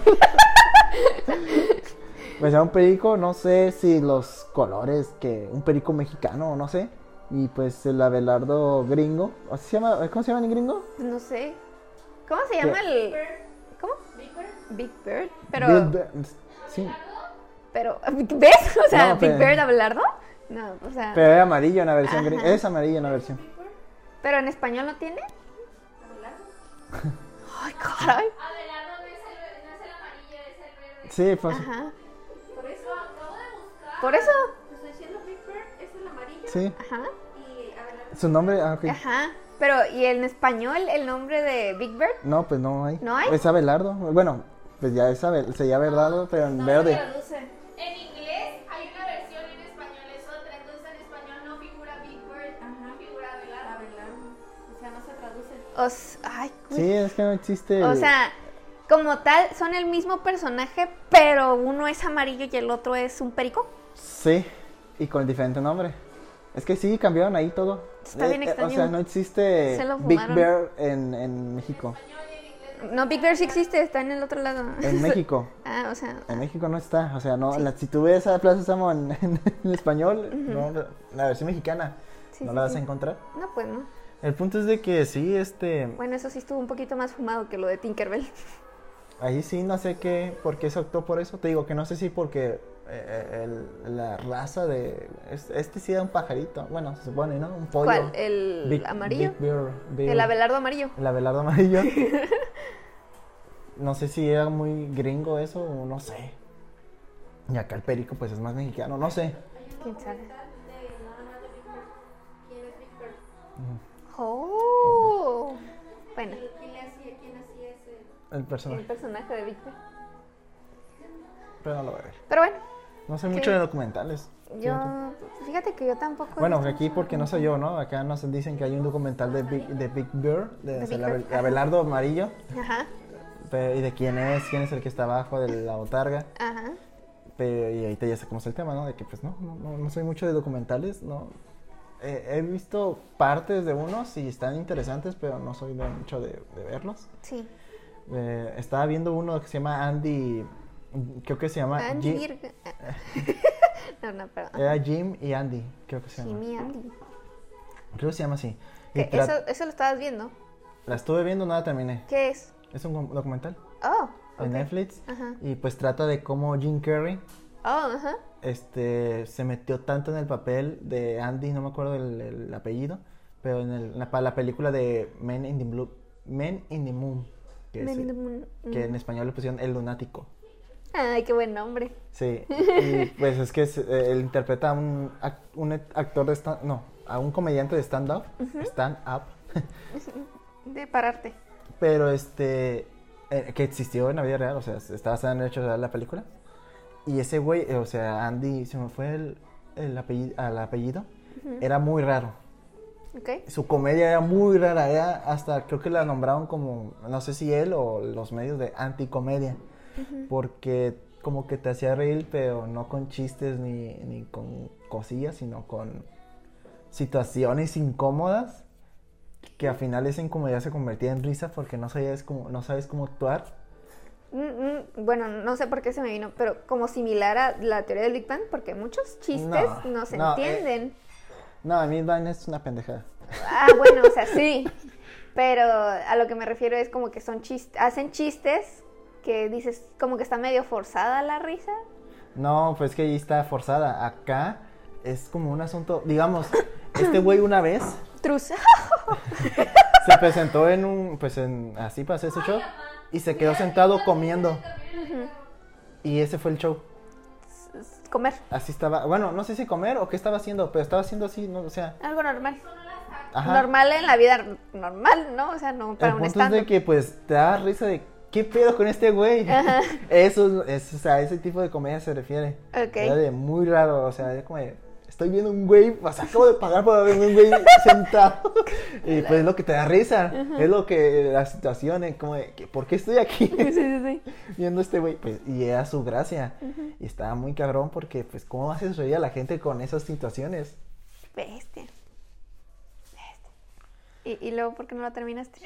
Pues era un perico, no sé si los colores que un perico mexicano, no sé. Y pues el Abelardo gringo, ¿o se llama, ¿cómo se llama en gringo? No sé. ¿Cómo se llama el...? Big Bird. Pero, Bill Be- sí, pero, ¿ves? O sea, No, Big Bird Abelardo. No, o sea, pero era amarillo en la versión Ajá. gringa. Es amarillo en la versión. pero en español no tiene. [laughs] Ay, caray. Abelardo no es el, no es el amarillo, es el verde. Sí, pues Ajá. Por eso acabo de buscar. Por eso. Estoy diciendo Big Bird es el amarillo. sí. Ajá. Y Abelardo. Su nombre, ah, ok. Ajá. Pero, ¿y en español el nombre de Big Bird? No, pues no hay. ¿No hay? Es Abelardo. Bueno, pues ya es Abel, se llama Abelardo, pero en verde. En inglés hay una versión, en español es otra. Entonces en español no figura Big Bird, figura Abelardo. O sea, no se traduce. Os, ay. Sí, es que no existe. O sea, como tal, son el mismo personaje, pero uno es amarillo y el otro es un perico. Sí, y con diferente nombre. Es que sí, cambiaron ahí todo. Eh, Está bien o extraño. sea, no existe Se Big. Bear en, en México. No, Big Bear sí existe, está en el otro lado. En [laughs] México. Ah, o sea, En México no está. O sea, no, la- si tú ves a Plaza Samo en, en- [laughs] en español, no, la- versión mexicana, Sí, no la vas a encontrar. no, pues no. El punto es de que sí, este. Bueno, eso sí estuvo un poquito más fumado que lo de Tinkerbell. Ahí sí, no sé qué, por qué se optó por eso. Te digo que no sé si porque eh, el- la raza de. es- Este sí era un pajarito. Bueno, se supone, ¿no? Un pollo. ¿Cuál? ¿El Big- amarillo? Big Bear, Bear. El Abelardo amarillo. El Abelardo amarillo. [laughs] no sé si era muy gringo eso o no sé. Y acá el perico, pues es más mexicano, no sé. ¿Quién sabe? De nada más de Big Bird. ¿Quién es Big Bird? Oh. Bueno, ¿Quién hacía, quién hacía ese? El el personaje. personaje de Victor. Pero no lo voy a ver. Pero bueno, No sé mucho de documentales. yo. Fíjate que yo tampoco. Bueno, aquí porque no soy yo, ¿no? Acá nos dicen que hay un documental de Big, de Big de, De Bird, Abel- Abelardo Amarillo, Ajá, pero- y de quién es, quién es el que está abajo de la botarga. ajá. Pero, y ahorita ya sacamos el tema, ¿no? De que pues no, no, no, no soy mucho de documentales, ¿no? Eh, he visto partes de unos y están interesantes, pero no soy de mucho de, de verlos. Sí. Eh, estaba viendo uno que se llama Andy, creo que se llama Andy Jim, [laughs] No, no, perdón. era Jim y Andy, creo que se llama. Jimmy Andy. Creo que se llama así. Y ¿Qué? tra- ¿Eso, ¿Eso lo estabas viendo? La estuve viendo, no la terminé. ¿Qué es? Es un documental. Oh, en Ok. Netflix. Ajá. Y pues trata de cómo Jim Carrey Oh, ajá. este, se metió tanto en el papel de Andy, no me acuerdo el, el apellido, pero en el- la, película de Men in the, Blue, Men in the Moon, que, Men es- in the Moon. que Mm. en español le pusieron El Lunático. Ay, qué buen nombre. Sí, y pues es que es- eh, él interpreta a un, ac- un actor de stand, no, a un comediante de stand-up, stand-up, [laughs] De pararte. pero este, eh, que existió en la vida real, o sea, está basada en el hecho de la película. Y ese güey, eh, o sea, Andy, se me fue el, el apellido, al apellido, era muy raro. Ok. Su comedia era muy rara, era hasta creo que la nombraron como, no sé si él o los medios de anticomedia, porque como que te hacía reír, pero no con chistes ni, ni con cosillas, sino con situaciones incómodas que al final esa incomodidad se convertía en risa porque no sabías cómo, no sabes cómo actuar. Mm, mm, Bueno, no sé por qué se me vino, pero como similar a la teoría del Big Bang, porque muchos chistes No, no, se no, eh. entienden. No, a mí Vine es una pendejada. Ah, bueno, o sea, sí. Pero a lo que me refiero es como que son chistes, hacen chistes que dices como que está medio forzada la risa. No, pues que ahí está forzada. Acá es como un asunto, digamos, este güey una vez Trus. [laughs] se presentó en un, pues en, así hacer su show y se quedó sentado comiendo. Y ese fue el show. Comer. Así estaba, bueno, no sé si comer o qué estaba haciendo, pero estaba haciendo así, no, o sea, Algo normal. ajá. Normal en la vida normal, ¿no? O sea, no para el un punto es stand de que pues te da risa de qué pedo con este güey. [laughs] Eso es, o sea, a ese tipo de comedia se refiere. Ok. Era de muy raro, o sea, es como de, estoy viendo un güey, o sea, acabo de pagar por ver un güey [laughs] sentado. [laughs] Y pues es lo que te da risa, es lo que la situación, es como de, ¿por qué estoy aquí Sí, sí, sí. viendo este güey? Pues, y era su gracia. Y estaba muy cabrón porque, pues, ¿cómo haces reír a la gente con esas situaciones? Bestia. Bestia. ¿Y, y luego por qué no la terminaste?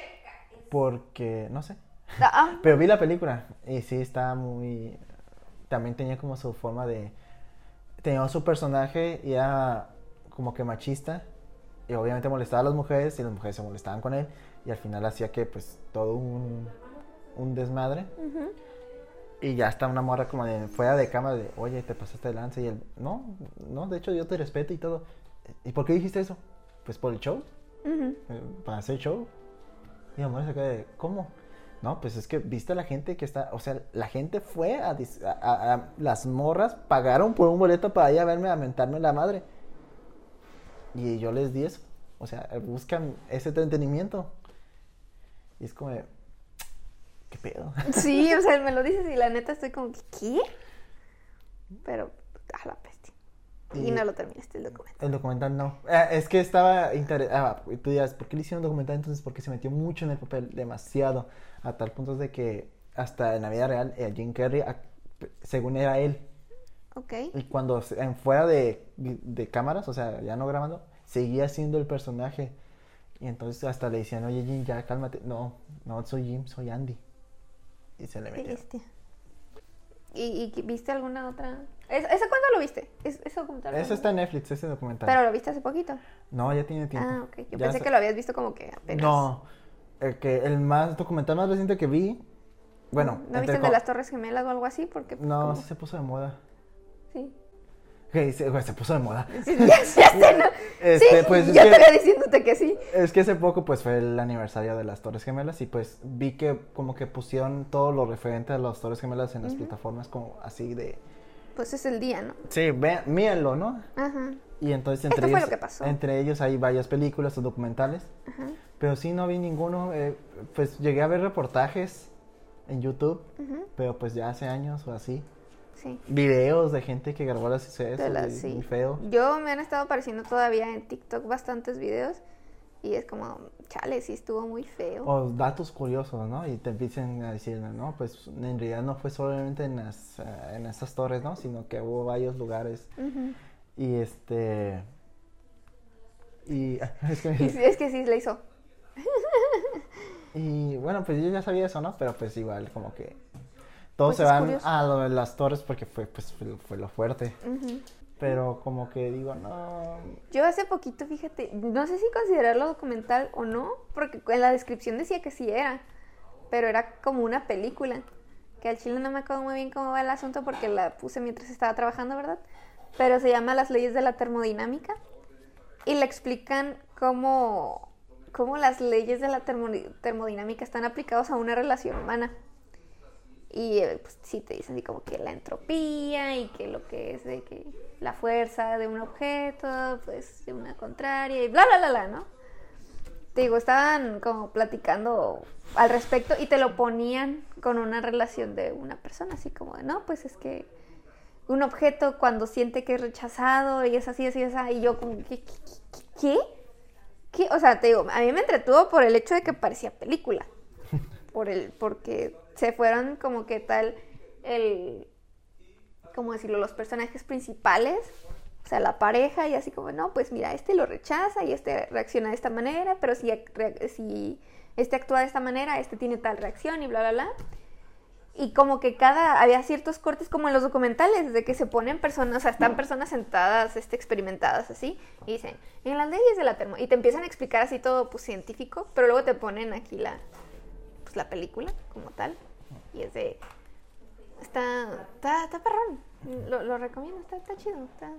Porque, no sé. Ah, Pero vi la película y sí estaba muy... También tenía como su forma de... Tenía su personaje y era como que machista y obviamente molestaba a las mujeres y las mujeres se molestaban con él y al final hacía que pues todo un, un desmadre ujú. y ya está una morra como de fuera de cámara de oye te pasaste de lanza y él no, no, de hecho yo te respeto y todo ¿y por qué dijiste eso? Pues por el show Ujú. eh, para hacer show. Y la mujer se queda de, ¿cómo? No, pues es que viste a la gente que está, o sea, la gente fue a, las morras pagaron por un boleto para ir a verme a mentarme la madre. Y yo les di eso. O sea, buscan ese entretenimiento. Y es como ¿qué pedo? Sí, o sea, me lo dices y la neta estoy como, ¿qué? Pero, a la bestia. Y Y- no lo terminaste el documento. El documental no. Eh, es que estaba interesado. tú dirás, ¿por qué le hicieron documental entonces? Porque se metió mucho en el papel, demasiado. A tal punto de que hasta en la vida real, eh, Jim Carrey, según era él, Ok. y cuando en fuera de, de cámaras, o sea, ya no grabando, seguía siendo el personaje. Y entonces hasta le decían, oye Jim, ya cálmate. No, no soy Jim, soy Andy. Y se le metió. ¿Y, y viste alguna otra? ¿Es- ¿Ese cuándo lo viste? ¿Es, ese documental? Eso está en Netflix, ese documental. Pero lo viste hace poquito. No, ya tiene tiempo. Ah, ok. Yo Ya pensé que lo habías visto como que apenas. No, el que el más documental más reciente que vi, bueno, ¿No viste el de las Torres Gemelas o algo así? Porque, pues, no, sí se puso de moda. Sí. Que se, se puso de moda. [laughs] Sí, ya, ya [laughs] sé, ¿no? Este, sí, pues, es yo te diciéndote que sí. Es que hace poco pues fue el aniversario de las Torres Gemelas y pues vi que como que pusieron todo lo referente a las Torres Gemelas en las plataformas como así de Pues es el día, ¿no? sí, vean, mírenlo, ¿no? Ajá. Y entonces Esto entre fue ellos lo que pasó. entre ellos hay varias películas o documentales, Ajá. pero sí no vi ninguno, eh, pues llegué a ver reportajes en YouTube, Ujú. pero pues ya hace años o así. Sí. videos de gente que grabó las sucesos y- sí. muy feo. Yo me han estado apareciendo todavía en TikTok bastantes videos y es como, chale, sí estuvo muy feo. O datos curiosos, ¿no? Y te empiezan a decir, no, pues en realidad no fue solamente en las, eh, en esas torres, ¿no? Sino que hubo varios lugares. Y este... Y, [laughs] es que- Y sí, es que sí le hizo. [laughs] y bueno, pues yo ya sabía eso, ¿no? Pero pues igual, como que todos Pues se es van curioso. a lo de las torres porque fue, pues, fue, fue lo fuerte. Ujú. Pero como que digo, no... Yo hace poquito, fíjate, no sé si considerarlo documental o no, porque en la descripción decía que sí era, pero era como una película. que al chile no me acuerdo muy bien cómo va el asunto porque la puse mientras estaba trabajando, ¿verdad? Pero se llama Las leyes de la termodinámica y le explican cómo, cómo las leyes de la termo- termodinámica están aplicadas a una relación humana. Y eh, pues sí te dicen así como que la entropía y que lo que es de que la fuerza de un objeto, pues de una contraria y bla, bla, bla, bla, ¿no? Te digo, estaban como platicando al respecto y te lo ponían con una relación de una persona, así como de, no, pues es que un objeto cuando siente que es rechazado y es así, así, así, y yo. ¿Qué? ¿Qué? ¿Qué? O sea, te digo, a mí me entretuvo por el hecho de que parecía película, por el, porque se fueron como que tal el, ¿cómo decirlo? Los personajes principales, o sea, la pareja y así como, no, pues mira, este lo rechaza y este reacciona de esta manera, pero si, este actúa de esta manera, este tiene tal reacción y bla, bla, bla. Y como que cada, había ciertos cortes como en los documentales, de que se ponen personas, o sea, están personas sentadas, este, experimentadas así, y dicen, en las leyes de la termo, y te empiezan a explicar así todo, pues, científico, pero luego te ponen aquí la, pues, la película como tal, y es de, está, está, está perrón, lo, lo recomiendo, está, está chido, está,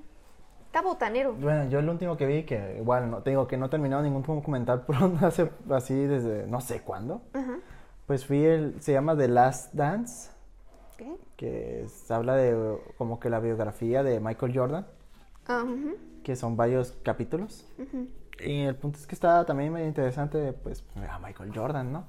está botanero. Bueno, yo el último que vi, que igual no te digo que no he terminado ningún documental pronto, [laughs] hace así desde no sé cuándo, Ajá. pues fui el, se llama The Last Dance, ¿Qué? que es- habla de como que la biografía de Michael Jordan, ujú, que son varios capítulos. ujú. Y el punto es que está también medio interesante, pues, a Michael Jordan, ¿no?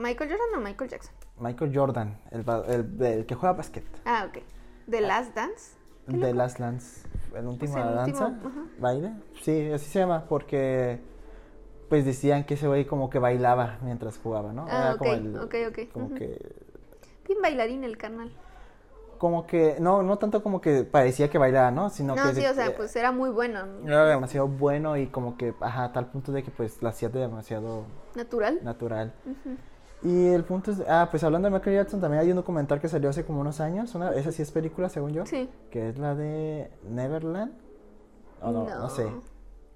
¿Michael Jordan o Michael Jackson? Michael Jordan, el, el, el que juega basquet. Ah, ok. The Last Dance. ¿Qué The? Last Dance, el último último, danza, baile. Sí, así se llama, porque pues decían que ese güey como que bailaba mientras jugaba, ¿no? Ah, ok, como el- ok, ok, Como que, Bien bailarín el carnal. como que, no, no tanto como que parecía que bailaba, ¿no? Sino No, que sí, de- o sea, pues era muy bueno. ¿no? era demasiado bueno y como que, ajá, a tal punto de que pues la hacía demasiado Natural. natural. Y el punto es, ah, pues hablando de Michael Jackson, también hay un documental que salió hace como unos años, una, esa sí es película, según yo, Sí. que es la de Neverland, o no, no, No. sé,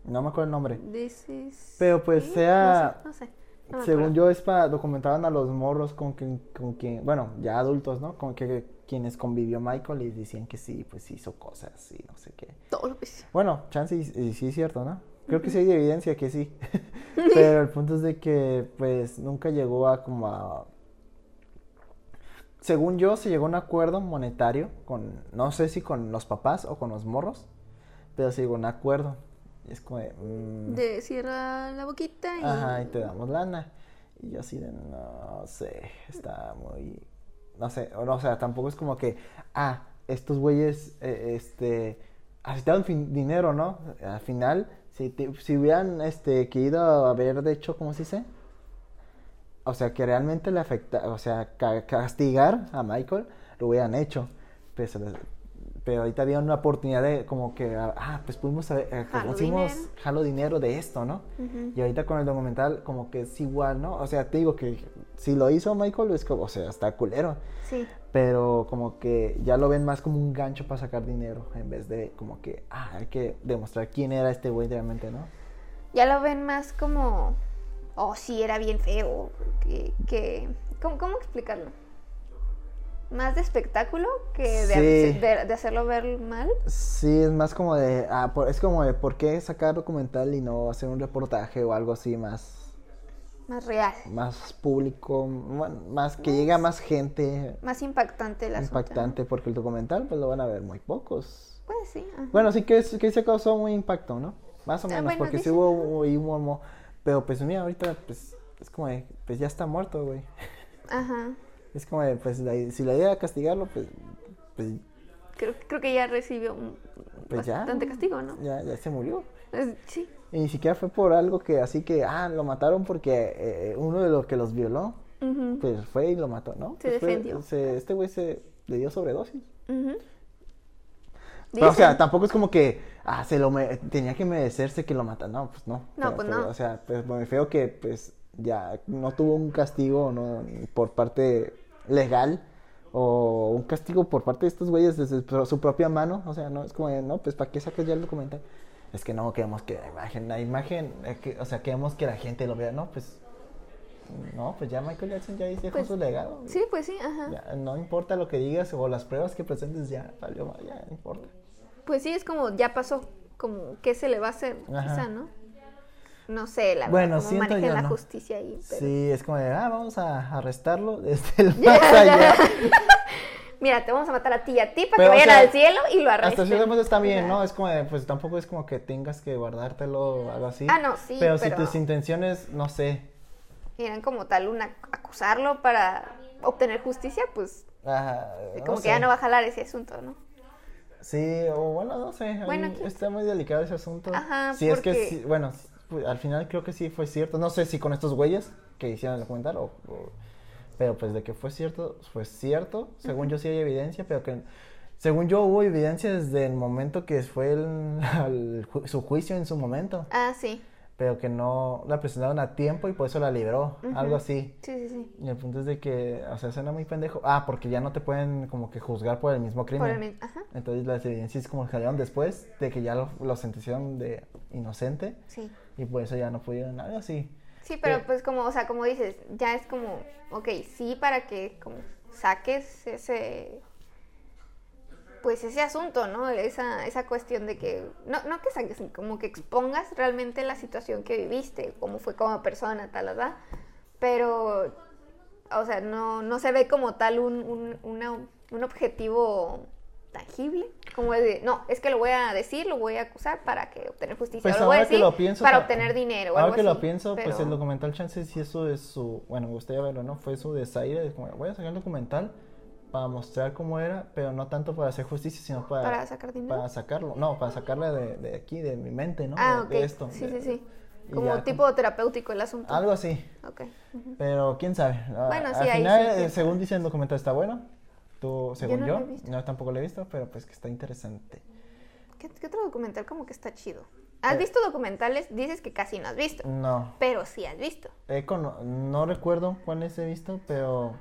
no me acuerdo el nombre. This is... Pero pues ¿Sí? sea, No sé, no según yo es para, documentaban a los morros con quien, con quien, bueno, ya adultos, ¿no? Con que quienes convivió Michael y decían que sí, pues hizo cosas y no sé qué. Todo lo que hizo. Bueno, chance y, y sí es cierto, ¿no? Creo que sí hay evidencia que sí. [laughs] Pero el punto es de que, pues, nunca llegó a como a... Según yo, se llegó a un acuerdo monetario con, no sé si con los papás o con los morros, pero se llegó a un acuerdo. Y es como de... mm, De cierra la boquita y... Ajá, y te damos lana. Y yo así de, no sé, está muy... No sé, o, no, o sea, tampoco es como que, ah, estos güeyes, eh, este, aceptaron fin- dinero, ¿no? Al final, si, te- si hubieran, este, querido haber, de hecho, ¿cómo se dice? O sea, que realmente le afecta, o sea, ca- castigar a Michael, lo hubieran hecho. Les- pero ahorita había una oportunidad de como que, ah, pues pudimos saber, eh, Jalo dinero. jalo dinero de esto, ¿no? Ujú. Y ahorita con el documental como que es igual, ¿no? O sea, te digo que si lo hizo Michael es como, o sea, está culero. Sí. Pero como que ya lo ven más como un gancho para sacar dinero en vez de como que, ah, hay que demostrar quién era este güey realmente, ¿no? Ya lo ven más como... Oh, sí, era bien feo. Que... que... ¿Cómo, cómo explicarlo? Más de espectáculo que de, Sí. de- de hacerlo ver mal. Sí, es más como de, ah, por- es como de, ¿por qué sacar documental y no hacer un reportaje o algo así más, Más real. más público, bueno, más que llegue a más gente, Más impactante asunto. ¿no? impactante? Porque el documental pues lo van a ver muy pocos. Pues sí. ajá. Bueno, sí que, se causó un impacto, ¿no? Más o Ah, menos, bueno, porque sí hubo un. Pero pues mira, ahorita pues es como de, pues ya está muerto, güey. Ajá. Es como pues la- si la idea era castigarlo, pues, pues, Creo, creo que ya recibió un pues ya. bastante castigo, ¿no? Ya, ya se murió. Es- sí. Y ni siquiera fue por algo que así que, ah, lo mataron porque eh, uno de los que los violó, pues fue y lo mató, ¿no? Se Pues, fue- defendió. se- este güey se le dio sobredosis. ujú. Pero, o sea, tampoco es como que, ah, se lo me- tenía que merecerse que lo matan. No, pues no. No, Pero- pues pero, no. O sea, pues muy feo que, pues, ya no tuvo un castigo no por parte legal o un castigo por parte de estos güeyes desde su propia mano. O sea, no es como, de, no, pues, ¿para qué sacas ya el documental? Es que no, queremos que la imagen, la imagen, eh, que- o sea, queremos que la gente lo vea, ¿no? Pues, No, pues ya Michael Jackson ya dejó Pues, su legado. Sí, pues sí, ajá. Ya, no importa lo que digas o las pruebas que presentes, ya, valió, ya no importa. Pues sí, es como, ya pasó, como, ¿qué se le va a hacer? Ajá. Quizá, ¿no? No sé, la Bueno, verdad, siento yo, la ¿no? justicia ahí. Pero... Sí, es como de, ah, vamos a arrestarlo [laughs] desde el [laughs] más allá. [laughs] Mira, te vamos a matar a ti y a ti para Pero, que o vayan sea, al cielo y lo Hasta arresten. cierto punto está bien. ¿no? Es como de, pues tampoco es como que tengas que guardártelo o algo así. Ah, no, sí, Pero, si pero- tus intenciones, no sé. Eran como tal una acusarlo para obtener justicia, pues ajá, como no que ya sé. no va a jalar ese asunto, ¿no? Sí, o bueno, no sé. Bueno, ¿quién está muy delicado ese asunto. Ajá, sí, es que porque- sí, bueno, pues, al final creo que sí fue cierto. No sé si con estos güeyes que hicieron el documental o, Pero pues de que fue cierto, fue cierto. Según yo sí hay evidencia, pero que... Según yo hubo evidencia desde el momento que fue el- [laughs] su juicio en su momento. Ah, sí. Pero que no la presentaron a tiempo y por eso la libró. Algo así. Sí, sí, sí. Y el punto es de que, o sea, suena muy pendejo. Ah, porque ya no te pueden como que juzgar por el mismo crimen. Por el mismo- Ajá, Entonces las evidencias como salieron después de que ya lo, lo sentenciaron de inocente sí. y por eso ya no pudieron, algo así. Sí, pero Eh, pues como, o sea, como dices, ya es como, ok, sí, para que como saques ese, pues ese asunto, ¿no? Esa, esa cuestión de que, no, no que saques, como que expongas realmente la situación que viviste, cómo fue como persona, tal, ¿verdad? Pero, o sea, no, no se ve como tal un, un, una- un objetivo tangible, como es de, no, es que lo voy a decir, lo voy a acusar para que obtener justicia, Pues lo voy a decir lo pienso, para obtener dinero Ahora algo que lo así, pienso, pues pero- el documental chance sí eso es su, bueno, me gustaría verlo, ¿no? Fue su desaire, de como, voy a sacar el documental para mostrar cómo era, pero no tanto para hacer justicia, sino para... Para sacar dinero. Para sacarlo, no, para sacarle de, de aquí, de mi mente, ¿no? Ah, de, ok. de esto. sí, de- sí, sí. Como ya tipo terapéutico el asunto. Algo así. Ok. Pero quién sabe. Ah, Bueno, sí, Al ahí final, sí, eh, quién según dice el documental, está bueno. Tú, según no yo, lo he visto. yo tampoco lo he visto, pero pues que está interesante. ¿Qué, qué otro documental como que está chido? ¿Has Eh. visto documentales? Dices que casi no has visto, No, pero sí has visto. cono- no recuerdo cuáles he visto, pero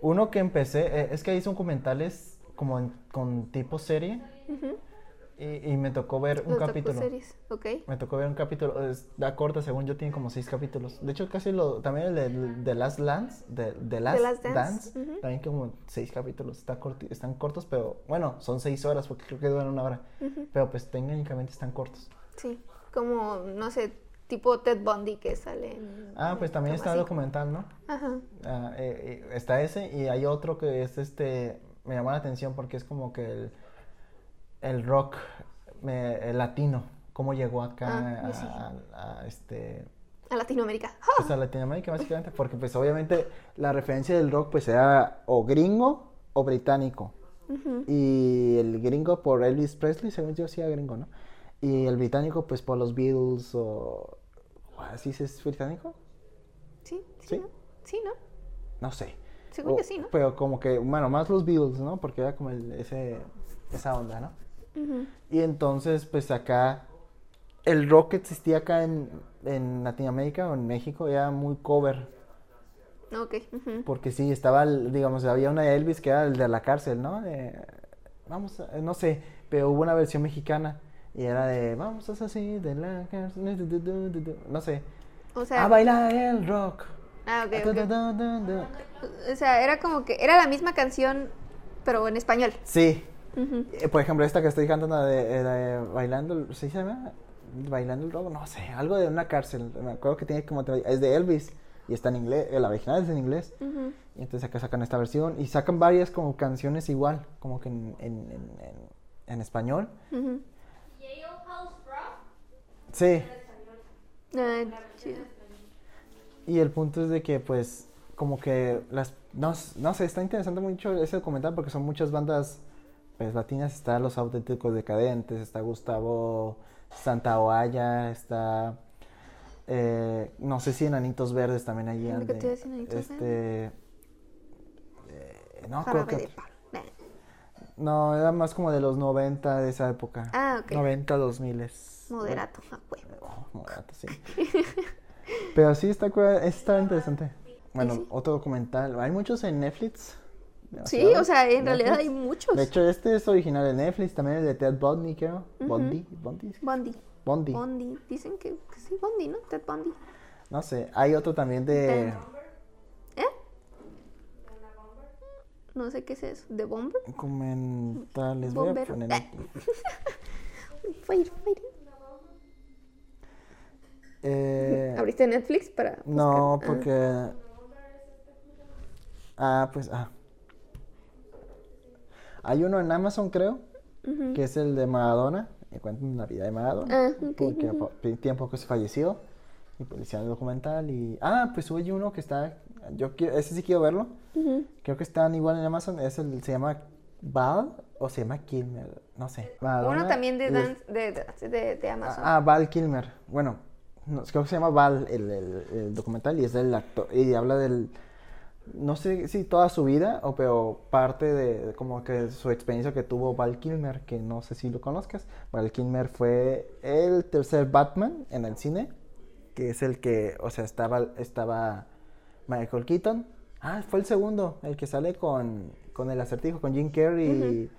uno que empecé, eh, es que hice documentales como en- con tipo serie y, y me tocó ver un capítulo. Me tocó ver un capítulo, es, da corta, según yo, tiene como seis capítulos. De hecho, casi lo, también el de, de Last Dance, de, de Last, Last Dance, también como seis capítulos. Está corti- están cortos, pero bueno, son seis horas porque creo que duran una hora. Pero pues técnicamente están cortos. Sí. Como, no sé, tipo Ted Bundy que sale en... Ah, pues también está el documental, ¿no? Ajá. Ah, eh, eh, está ese y hay otro que es este, me llamó la atención porque es como que el, el rock me- el latino, cómo llegó acá Ah, a, sí. a- a este... A Latinoamérica. pues a Latinoamérica básicamente, porque pues obviamente la referencia del rock pues era o gringo o británico. Y el gringo por Elvis Presley, según yo sí era gringo, ¿no? Y el británico pues por los Beatles o... ¿Así es británico? Sí, sí, ¿Sí? ¿no? Sí, ¿no? No sé. Según O- yo sí, ¿no? Pero como que, bueno, más los Beatles, ¿no? Porque era como el- ese, esa onda, ¿no? Y entonces pues acá el rock que existía acá en, en Latinoamérica o en México era muy cover. Ok. Porque sí, estaba, digamos, había una de Elvis que era el de la cárcel, ¿no? De, vamos, a- no sé, pero hubo una versión mexicana y era de, vamos, es así, de la cárcel, du, du, du, du, du", no sé, O sea... a bailar el rock. Ah, ok, Du, ok. du, du, du, du. O sea, era como que... Era la misma canción, pero en español. Sí. Eh, por ejemplo, esta que estoy cantando de, eh, de bailando, el- ¿sí se llama? Bailando el rock, no sé, algo de una cárcel, me acuerdo que tiene como, es de Elvis y está en inglés, la original es en inglés. Y entonces acá sacan esta versión y sacan varias como canciones igual, como que en, en, en, en- en español. Rock. Sí, Ah, chido. y el punto es de que pues como que las, no, no sé, está interesante mucho ese documental porque son muchas bandas pues latinas, está Los Auténticos Decadentes, está Gustavo Santaolalla, está... eh, no sé si Enanitos Verdes también allí Lo que anden. te iba a decir, Enanitos Este... eh, no, creo que... No, era más como de los 90 de esa época. Ah, ok. 90, 2000. Moderato, a huevo. Oh, moderato, sí. [laughs] Pero sí, está, está interesante. Bueno, sí. otro documental. Hay muchos en Netflix. Sí, o sea, en realidad hay muchos. De hecho, este es original de Netflix, también el de Ted Bundy, creo. Bundy, Bundy, Bundy. Bundy. Bundy. Dicen que, que sí, Bundy, ¿no? Ted Bundy. No sé, hay otro también de... No sé qué es eso. ¿De Bomber? Documentales. Voy a poner... Eh. [laughs] Fire, fire. Eh, ¿Abriste Netflix para.? no, buscar? Ah. porque... Ah, pues... Ah. Hay uno en Amazon, creo, que es el de Maradona. Y cuentan la vida de Maradona. Ah, ok, Porque ujú. po- tiempo que se falleció. Y pues hicieron el documental y... Ah, pues hubo uno que está... Yo quiero... Ese sí quiero verlo. Creo que están igual en Amazon. Es el... Se llama Val o se llama Kilmer. No sé. Maradona Uno también de, dance, de, de, de- de Amazon. Ah, Val Kilmer. Bueno, no, creo que se llama Val el, el- el documental y es del actor. Y habla del. No sé si toda su vida, o pero parte de como que su experiencia que tuvo Val Kilmer, que no sé si lo conozcas. Val Kilmer fue el tercer Batman en el cine, que es el que, o sea, estaba, estaba Michael Keaton. Ah, fue el segundo, el que sale con, con el acertijo, con Jim Carrey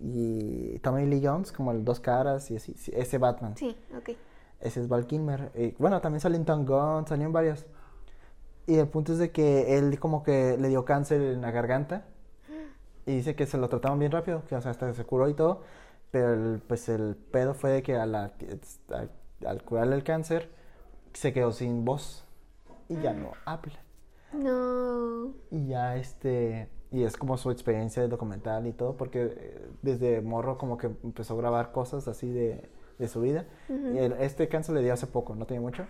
y, y Tommy Lee Jones, como el dos caras y así, sí, ese Batman. Sí, ok. Ese es Val Kilmer. Y, bueno, también salió en Tom Gunn, salió en varias. Y el punto es de que él como que le dio cáncer en la garganta. Y dice que se lo trataron bien rápido, que o sea, hasta se curó y todo. Pero el, pues el pedo fue de que a la- al, al curarle el cáncer se quedó sin voz. Y ya no habla. No. Y ya este... Y es como su experiencia de documental y todo, porque eh, desde morro como que empezó a grabar cosas así de, de su vida. Y el- este cáncer le dio hace poco, no tiene mucho.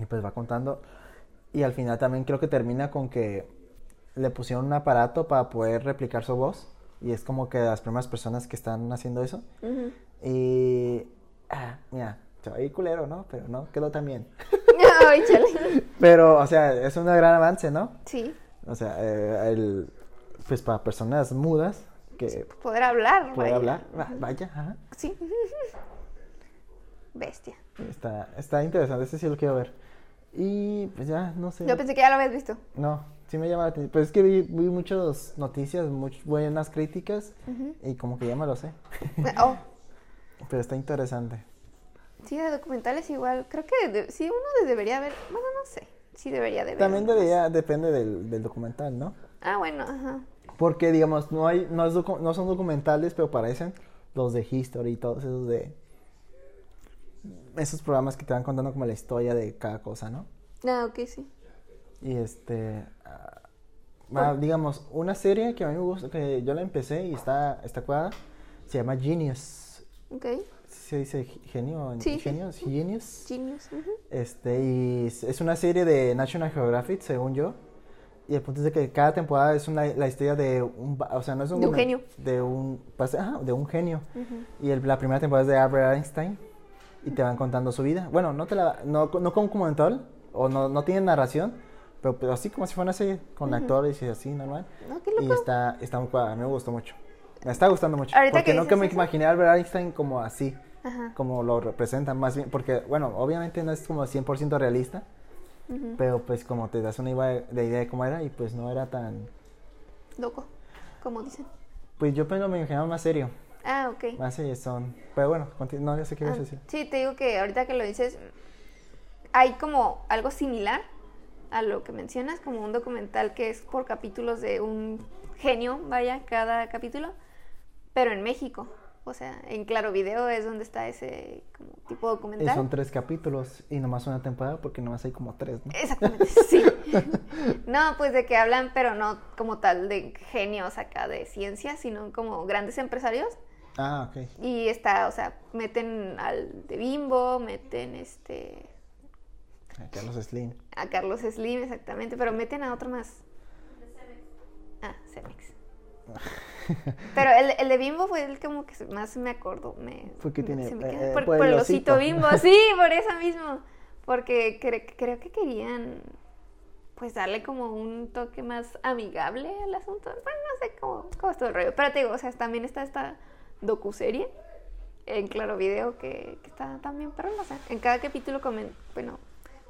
Y pues va contando. Y al final también creo que termina con que le pusieron un aparato para poder replicar su voz. Y es como que las primeras personas que están haciendo eso. Y... Ah, mira, ir culero, ¿no? Pero no, quedó también. [laughs] [laughs] Ay, chale. Pero, o sea, es un gran avance, ¿no? Sí. O sea, eh, el, pues para personas mudas que Poder hablar. puede vaya. hablar, va- vaya, ajá. Sí. Bestia. Está, está interesante, ese sí lo quiero ver. Y pues ya, no sé. Yo pensé que ya lo habías visto. No, sí me llama la atención. Pues es que vi, vi muchas noticias, muchas buenas críticas y como que ya me lo sé. Oh, [laughs] Pero está interesante. Sí, de documentales igual. Creo que de- sí, uno debería ver. Bueno, no sé. Sí, debería de ver. También debería, depende del, del documental, ¿no? Ah, bueno, ajá. Porque, digamos, no hay, no, es docu- no son documentales, pero parecen los de History y todos esos de... Esos programas que te van contando como la historia de cada cosa, ¿no? Ah, ok, sí. Y este... ah, ah, digamos, una serie que a mí me gusta, que yo la empecé y está, está cuadrada, se llama Genius. Ok. ¿Se dice ge- genio? en- Sí. Genius, Genius. Genius. ujú. Este, y es- una serie de National Geographic, según yo. Y el punto es de que cada temporada es una, la historia de un, o sea, no es un, De un genio. De un, pues, de un genio. Y el- la primera temporada es de Albert Einstein. Y te van contando su vida. Bueno, no te la, no, no como documental, o no, no tiene narración, pero, pero así como si fuera una serie, con actores y así, normal. No, qué Y loco. está, está muy cuadrada, me gustó mucho. Me está gustando mucho. Ahorita porque que nunca me eso. imaginé a Albert Einstein como así Ajá. como lo representan más bien, porque bueno, obviamente no es como 100% realista, pero pues como te das una idea de idea de cómo era y pues no era tan, Loco, como dicen. pues yo pero me imaginaba más serio, Ah, ok. más serios son, pero bueno, no, ya sé qué ibas a Ah, decir. sí, te digo que ahorita que lo dices, hay como algo similar a lo que mencionas, como un documental que es por capítulos de un genio, vaya, cada capítulo, pero en México. O sea, en Claro Video es donde está ese como tipo Y documental. son tres capítulos y nomás una temporada porque nomás hay como tres, ¿no? Exactamente, sí. [laughs] No, pues de que hablan, pero no como tal de genios acá de ciencia, sino como grandes empresarios. Ah, ok. Y está, o sea, meten al de Bimbo, meten este Ah, Carlos Slim. a Carlos Slim exactamente, pero meten a otro más. Ah, Cemex. [laughs] [laughs] Pero el, el de Bimbo fue el como que más me acuerdo. Me, Porque me- tiene, se me queda- eh, por, por el osito osito. Bimbo, [laughs] sí, por eso mismo. Porque cre- creo que querían pues darle como un toque más amigable al asunto. Bueno, no sé cómo, cómo estuvo el rollo. Pero te digo, o sea, también está esta docuserie en Claro Video que, que está también, pero no sé. En cada capítulo comen, bueno,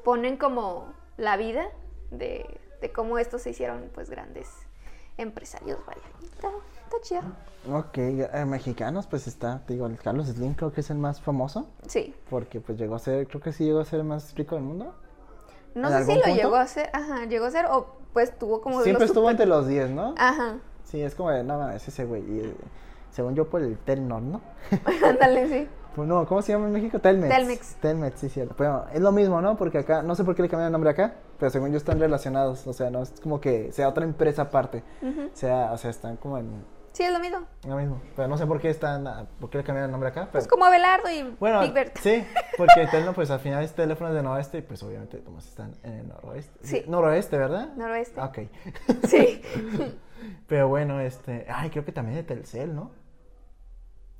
ponen como la vida de, de cómo estos se hicieron pues grandes empresarios, vaya. Está, chido. Ok, eh, mexicanos pues está, te digo, el Carlos Slim creo que es el más famoso Sí. porque pues llegó a ser, creo que sí llegó a ser el más rico del mundo. No ¿En sé si lo llegó a hacer, ajá, llegó a ser o pues tuvo como Siempre estuvo super- entre los 10, ¿no? Ajá, Sí, es como de, no mames, ese güey. y, eh, según yo, por el Telnor, ¿no? [laughs] ándale, sí. [laughs] Pues no, ¿cómo se llama en México? Telmex. Telmex. Telmex, sí, cierto. Pero es lo mismo, ¿no? Porque acá, no sé por qué le cambiaron el nombre acá, pero según yo están relacionados. O sea, no es como que sea otra empresa aparte. Ujú. sea, o sea, están como en Sí, es lo mismo. lo mismo. Pero no sé por qué están, ah, por qué le cambiaron el nombre acá. Pero, Pues como Abelardo y bueno, Big Bird. sí, porque [laughs] Telno, pues al final es teléfonos de noroeste y pues obviamente como están en el noroeste. Sí. Noroeste, ¿verdad? Noroeste. Ok. Sí. [laughs] Pero bueno, este, ay, creo que también de Telcel, ¿no?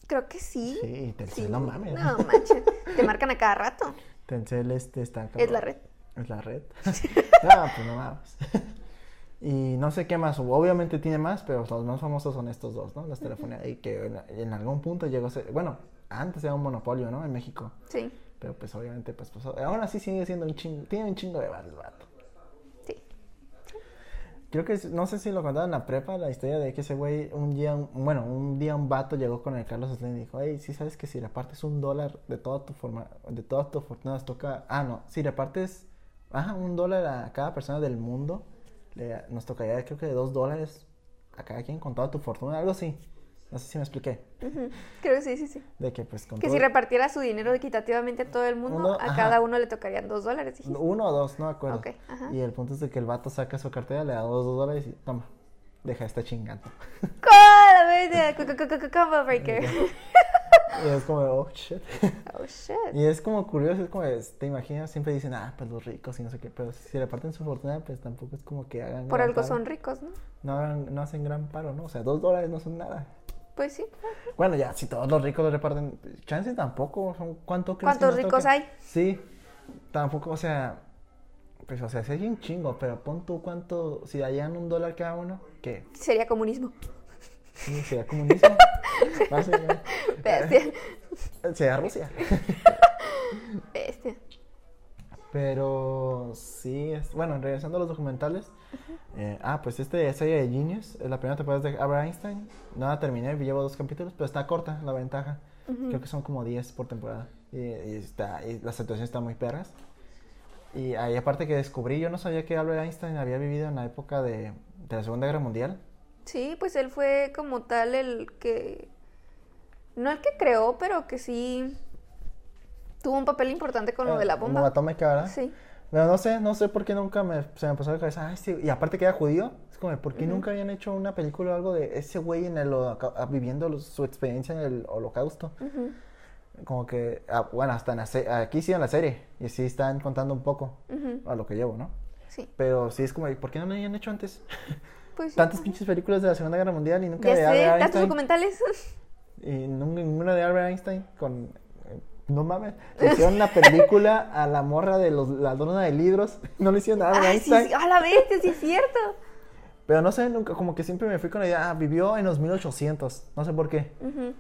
Creo que sí. Sí, Telcel, Sí. no mames. No manches. Te marcan a cada rato. Telcel este está Es la red. Es la red. [laughs] no, pues no mames. Y no sé qué más, obviamente tiene más, pero los más famosos son estos dos, ¿no? Las telefonías, y que en, en algún punto llegó a ser, bueno, antes era un monopolio, ¿no? En México, Sí. pero pues obviamente, pues, pues aún así sigue siendo un chingo, tiene un chingo de barrio el vato. Sí. Creo que, no sé si lo contaron en la prepa, la historia de que ese güey, un día, un- bueno, un día un vato llegó con el Carlos Slim y dijo, hey, sí sabes que si repartes un dólar de toda tu forma, de toda tu fortuna nos toca, ah, no, si repartes, ajá, un dólar a cada persona del mundo, le- nos tocaría creo que de dos dólares a cada quien con toda tu fortuna, algo así. No sé si me expliqué. Creo que sí, sí, sí. De que pues con Que todo- si repartiera su dinero equitativamente a todo el mundo, Uno, a ajá. cada uno le tocarían dos dólares. dijiste. Uno o dos, no me acuerdo. Y el punto es de que el vato saca su cartera, le da dos, dos dólares y toma, deja esta chingando. Combo breaker. [laughs] y es como, oh, shit. Oh, [laughs] shit. Y es como curioso, es como, te imaginas, siempre dicen, ah, pues los ricos y no sé qué, pero si reparten su fortuna, pues tampoco es como que hagan Por algo paro. son ricos, ¿no? No, no hacen gran paro, ¿no? O sea, dos dólares no son nada. Pues sí. Bueno, ya, si todos los ricos lo reparten, chances tampoco, son, ¿cuánto crees ¿Cuántos ricos hay? Sí, tampoco, o sea, pues, o sea, hay un chingo, pero pon tú cuánto, si hayan un dólar cada uno, ¿qué? Sería comunismo. Comunismo. [laughs] Básicamente. Bestia. [laughs] Sería Rusia. [laughs] Bestia. Pero sí, es, bueno, regresando a los documentales. eh, ah, pues este serie de Genius, es la primera temporada de Albert Einstein. No la terminé, llevo dos capítulos, pero está corta la ventaja. Creo que son como 10 por temporada. Y, y está, y las situaciones están muy perras. Y ahí aparte que descubrí, yo no sabía que Albert Einstein había vivido en la época de, de la Segunda Guerra Mundial. Sí, pues él fue como tal el que. No el que creó, pero que sí tuvo un papel importante con lo de la Eh, bomba. Bomba atómica, ¿verdad? Sí. Pero no sé, no sé por qué nunca me, se me pasó a la cabeza. Ay, sí. Y aparte que era judío, es como, ¿por qué nunca habían hecho una película o algo de ese güey en el, ah, viviendo los- su experiencia en el holocausto? Como que, ah, bueno, hasta en la se- aquí sí en la serie, y sí están contando un poco a lo que llevo, ¿no? Sí. Pero sí es como, ¿por qué no me habían hecho antes? [laughs] Pues. Tantas pinches películas de la Segunda Guerra Mundial y nunca Ya de sé, Albert tantos Einstein. documentales. Y ninguna de Albert Einstein con... eh, No mames, le hicieron una película a la morra de los ladrones de libros. [laughs] No le hicieron a Albert Einstein. sí, a la bestia, sí es cierto. Pero no sé, nunca, como que siempre me fui con la idea, ah, vivió en los 1800, no sé por qué. Ujú,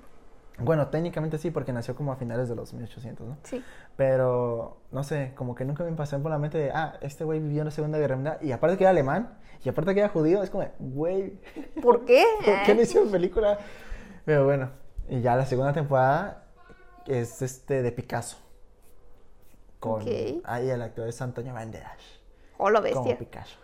Bueno, técnicamente sí, porque nació como a finales de los 1800, ¿no? Sí. Pero, no sé, como que nunca me pasé por la mente de, ah, este güey vivió en la Segunda Guerra Mundial, y aparte que era alemán, y aparte que era judío, es como, güey, [laughs] ¿Por qué? [laughs] ¿por qué no hicieron película? Pero bueno, y ya la segunda temporada es este de Picasso. Con, ahí el actor es Antonio Banderas. Oh, lo como bestia. Picasso.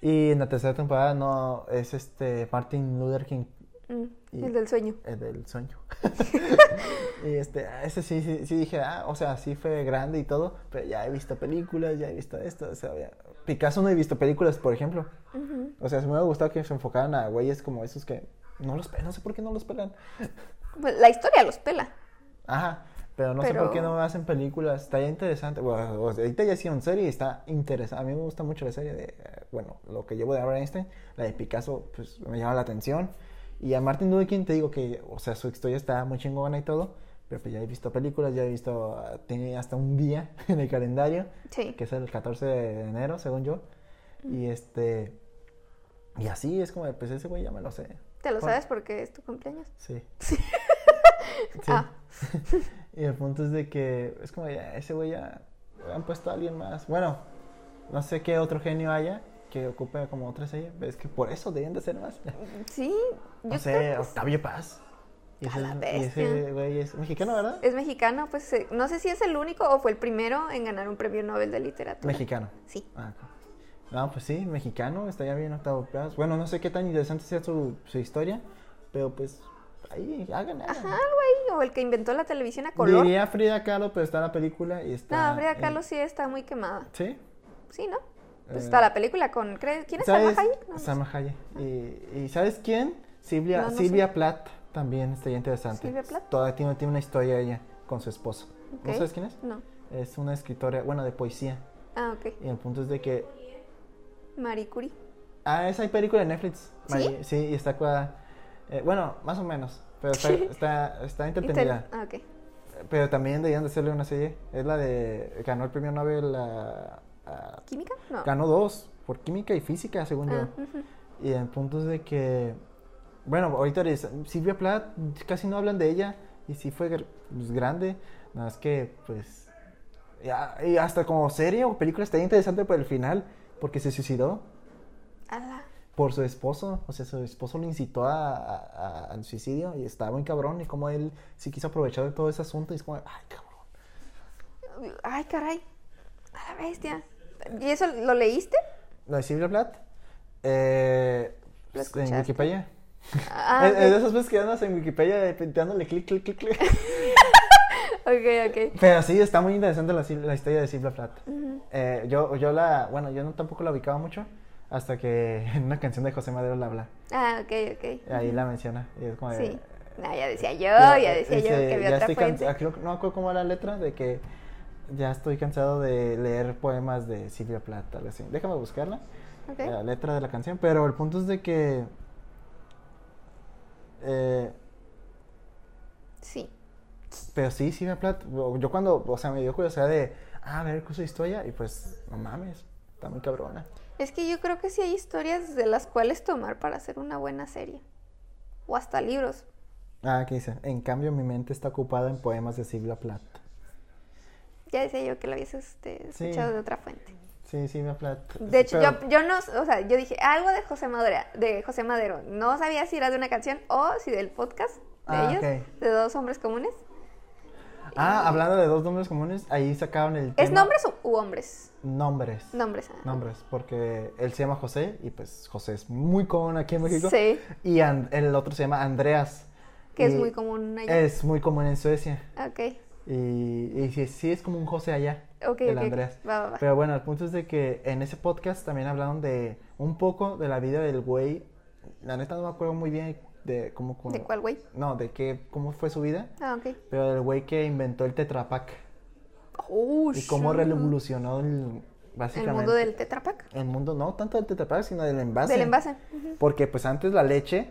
Y en la tercera temporada no es este Martin Luther King, Mm, Y- El del sueño. el del sueño. [laughs] y este, a ese sí, sí, sí dije, ah, o sea, sí fue grande y todo, pero ya he visto películas, ya he visto esto, o sea, ya- Picasso no he visto películas, por ejemplo. O sea, se me hubiera gustado que se enfocaran a güeyes como esos que no los pelan, no sé por qué no los pelan. Pues, La historia los pela. Ajá, pero no sé por qué no hacen películas, está ya interesante. Bueno, o sea, ahorita ya hicieron serie y está interesante. A mí me gusta mucho la serie de, eh, bueno, lo que llevo de Albert Einstein, la de Picasso, pues me llama la atención. Y a Martin Luther King te digo que, o sea, su historia está muy chingona y todo, pero pues ya he visto películas, ya he visto, ah, tiene hasta un día [laughs] en el calendario, Sí. que es el 14 de enero, según yo. Y este, y así es como, pues ese güey ya me lo sé. ¿Te lo Por- sabes porque es tu cumpleaños? Sí. [laughs] sí. Ah. [laughs] y el punto es de que es como ya, ese güey ya han puesto a alguien más. Bueno, no sé qué otro genio haya que ocupe como otra serie. Es que por eso deben de ser más. Sí. Yo No sé, creo. Octavio Paz. Y A ese, la y ese güey es mexicano, ¿verdad? Es mexicano, pues eh, no sé si es el único o fue el primero en ganar un premio Nobel de literatura. Mexicano. Sí. Ah. No, pues sí, mexicano, está ya bien Octavio Paz. Bueno, no sé qué tan interesante sea su, su historia, pero pues ahí, hagan. Ajá, güey, o el que inventó la televisión a color. Diría Frida Kahlo, pero está en la película y está... No, Frida en- Kahlo sí está muy quemada. ¿Sí? Sí, ¿no? Pues está la película con... ¿cree- ¿Quién es Salma ¿Sabes? Hayek? No, no. Salma Hayek. Y, y ¿sabes quién? Silvia, No, no Silvia Plath también estaría interesante. ¿Silvia Plath? Toda, tiene, tiene una historia ella con su esposo. ¿No Ok. sabes quién es? No. Es una escritora, bueno, de poesía. Ah, ok. Y el punto es de que... Marie Curie. Ah, esa hay película de Netflix. ¿Sí? Sí, y está... cua- eh, bueno, más o menos. Pero está, [laughs] está, está entretenida. Ah, ok. Pero también deberían de hacerle una serie. Es la de... Ganó el premio Nobel a... a- ¿Química? No. Ganó dos, por química y física, según Ah, yo. Y el punto es de que, bueno, ahorita eres- Silvia Plath, casi no hablan de ella, y sí fue pues, grande, nada más que, pues, ya- y hasta como serie o película está interesante por el final, porque se suicidó Ala. por su esposo, o sea, su esposo lo incitó a- a- a- al suicidio, y estaba muy cabrón, y como él sí quiso aprovechar de todo ese asunto, y es como, ay, cabrón. Ay, caray. A la bestia. ¿Y eso lo leíste? ¿Lo de Silvia Plath? Eh, ¿Lo pues, en? Wikipedia. Ah, [laughs] es, es de esas veces que andas en Wikipedia eh, dándole clic, clic, clic, clic. [laughs] ok, ok. Pero sí, está muy interesante la, la historia de Silvia Plath. Eh, yo, yo la, bueno, yo no, tampoco la ubicaba mucho hasta que [laughs] en una canción de José Madero la habla. Ah, ok, ok. Ahí la menciona. Y es como de- Sí. No, ya decía yo, ya- ya decía yo que había otra can- fuente. no me acuerdo cómo era la letra, de que ya estoy cansado de leer poemas de Silvia Plath, algo así. Déjame buscarla, la letra de la canción, pero el punto es de que... eh, Sí. Pero sí, sí me plat... Yo cuando, o sea, me dio curiosidad de, ah, a ver, ¿qué es su historia? Y pues, no mames, está muy cabrona. Es que yo creo que sí hay historias de las cuales tomar para hacer una buena serie. O hasta libros. Ah, ¿qué dice? En cambio, mi mente está ocupada en poemas de Silvia Plath. Ya decía yo que lo habías este, Sí. escuchado de otra fuente. Sí, Silvia Plath. De hecho, Pero- yo, yo no, o sea, yo dije algo de José Madero, de José Madero. No sabía si era de una canción o si del podcast de Ah, ellos, ok. de dos hombres comunes. Ah, hablando de dos nombres comunes, ahí sacaron el ¿Es nombres u, hombres? Nombres. Nombres. ah. Nombres, porque él se llama José y pues José es muy común aquí en México. Sí. Y el otro se llama Andreas. Que es muy común allá. Es muy común en Suecia. Ok. Y, y sí, sí es como un José allá. Ok, el ok. Andreas. Va, va, va. Pero bueno, el punto es de que en ese podcast también hablaron de un poco de la vida del güey. La neta no me acuerdo muy bien de cómo... cómo- ¿De cuál güey? No, de qué, cómo fue su vida. Ah, ok. Pero del güey que inventó el Tetra Pak. Oh, Y cómo revolucionó el, El básicamente... mundo del Tetra Pak. El mundo, no tanto del Tetra Pak, sino del envase. Del envase. Porque pues antes la leche,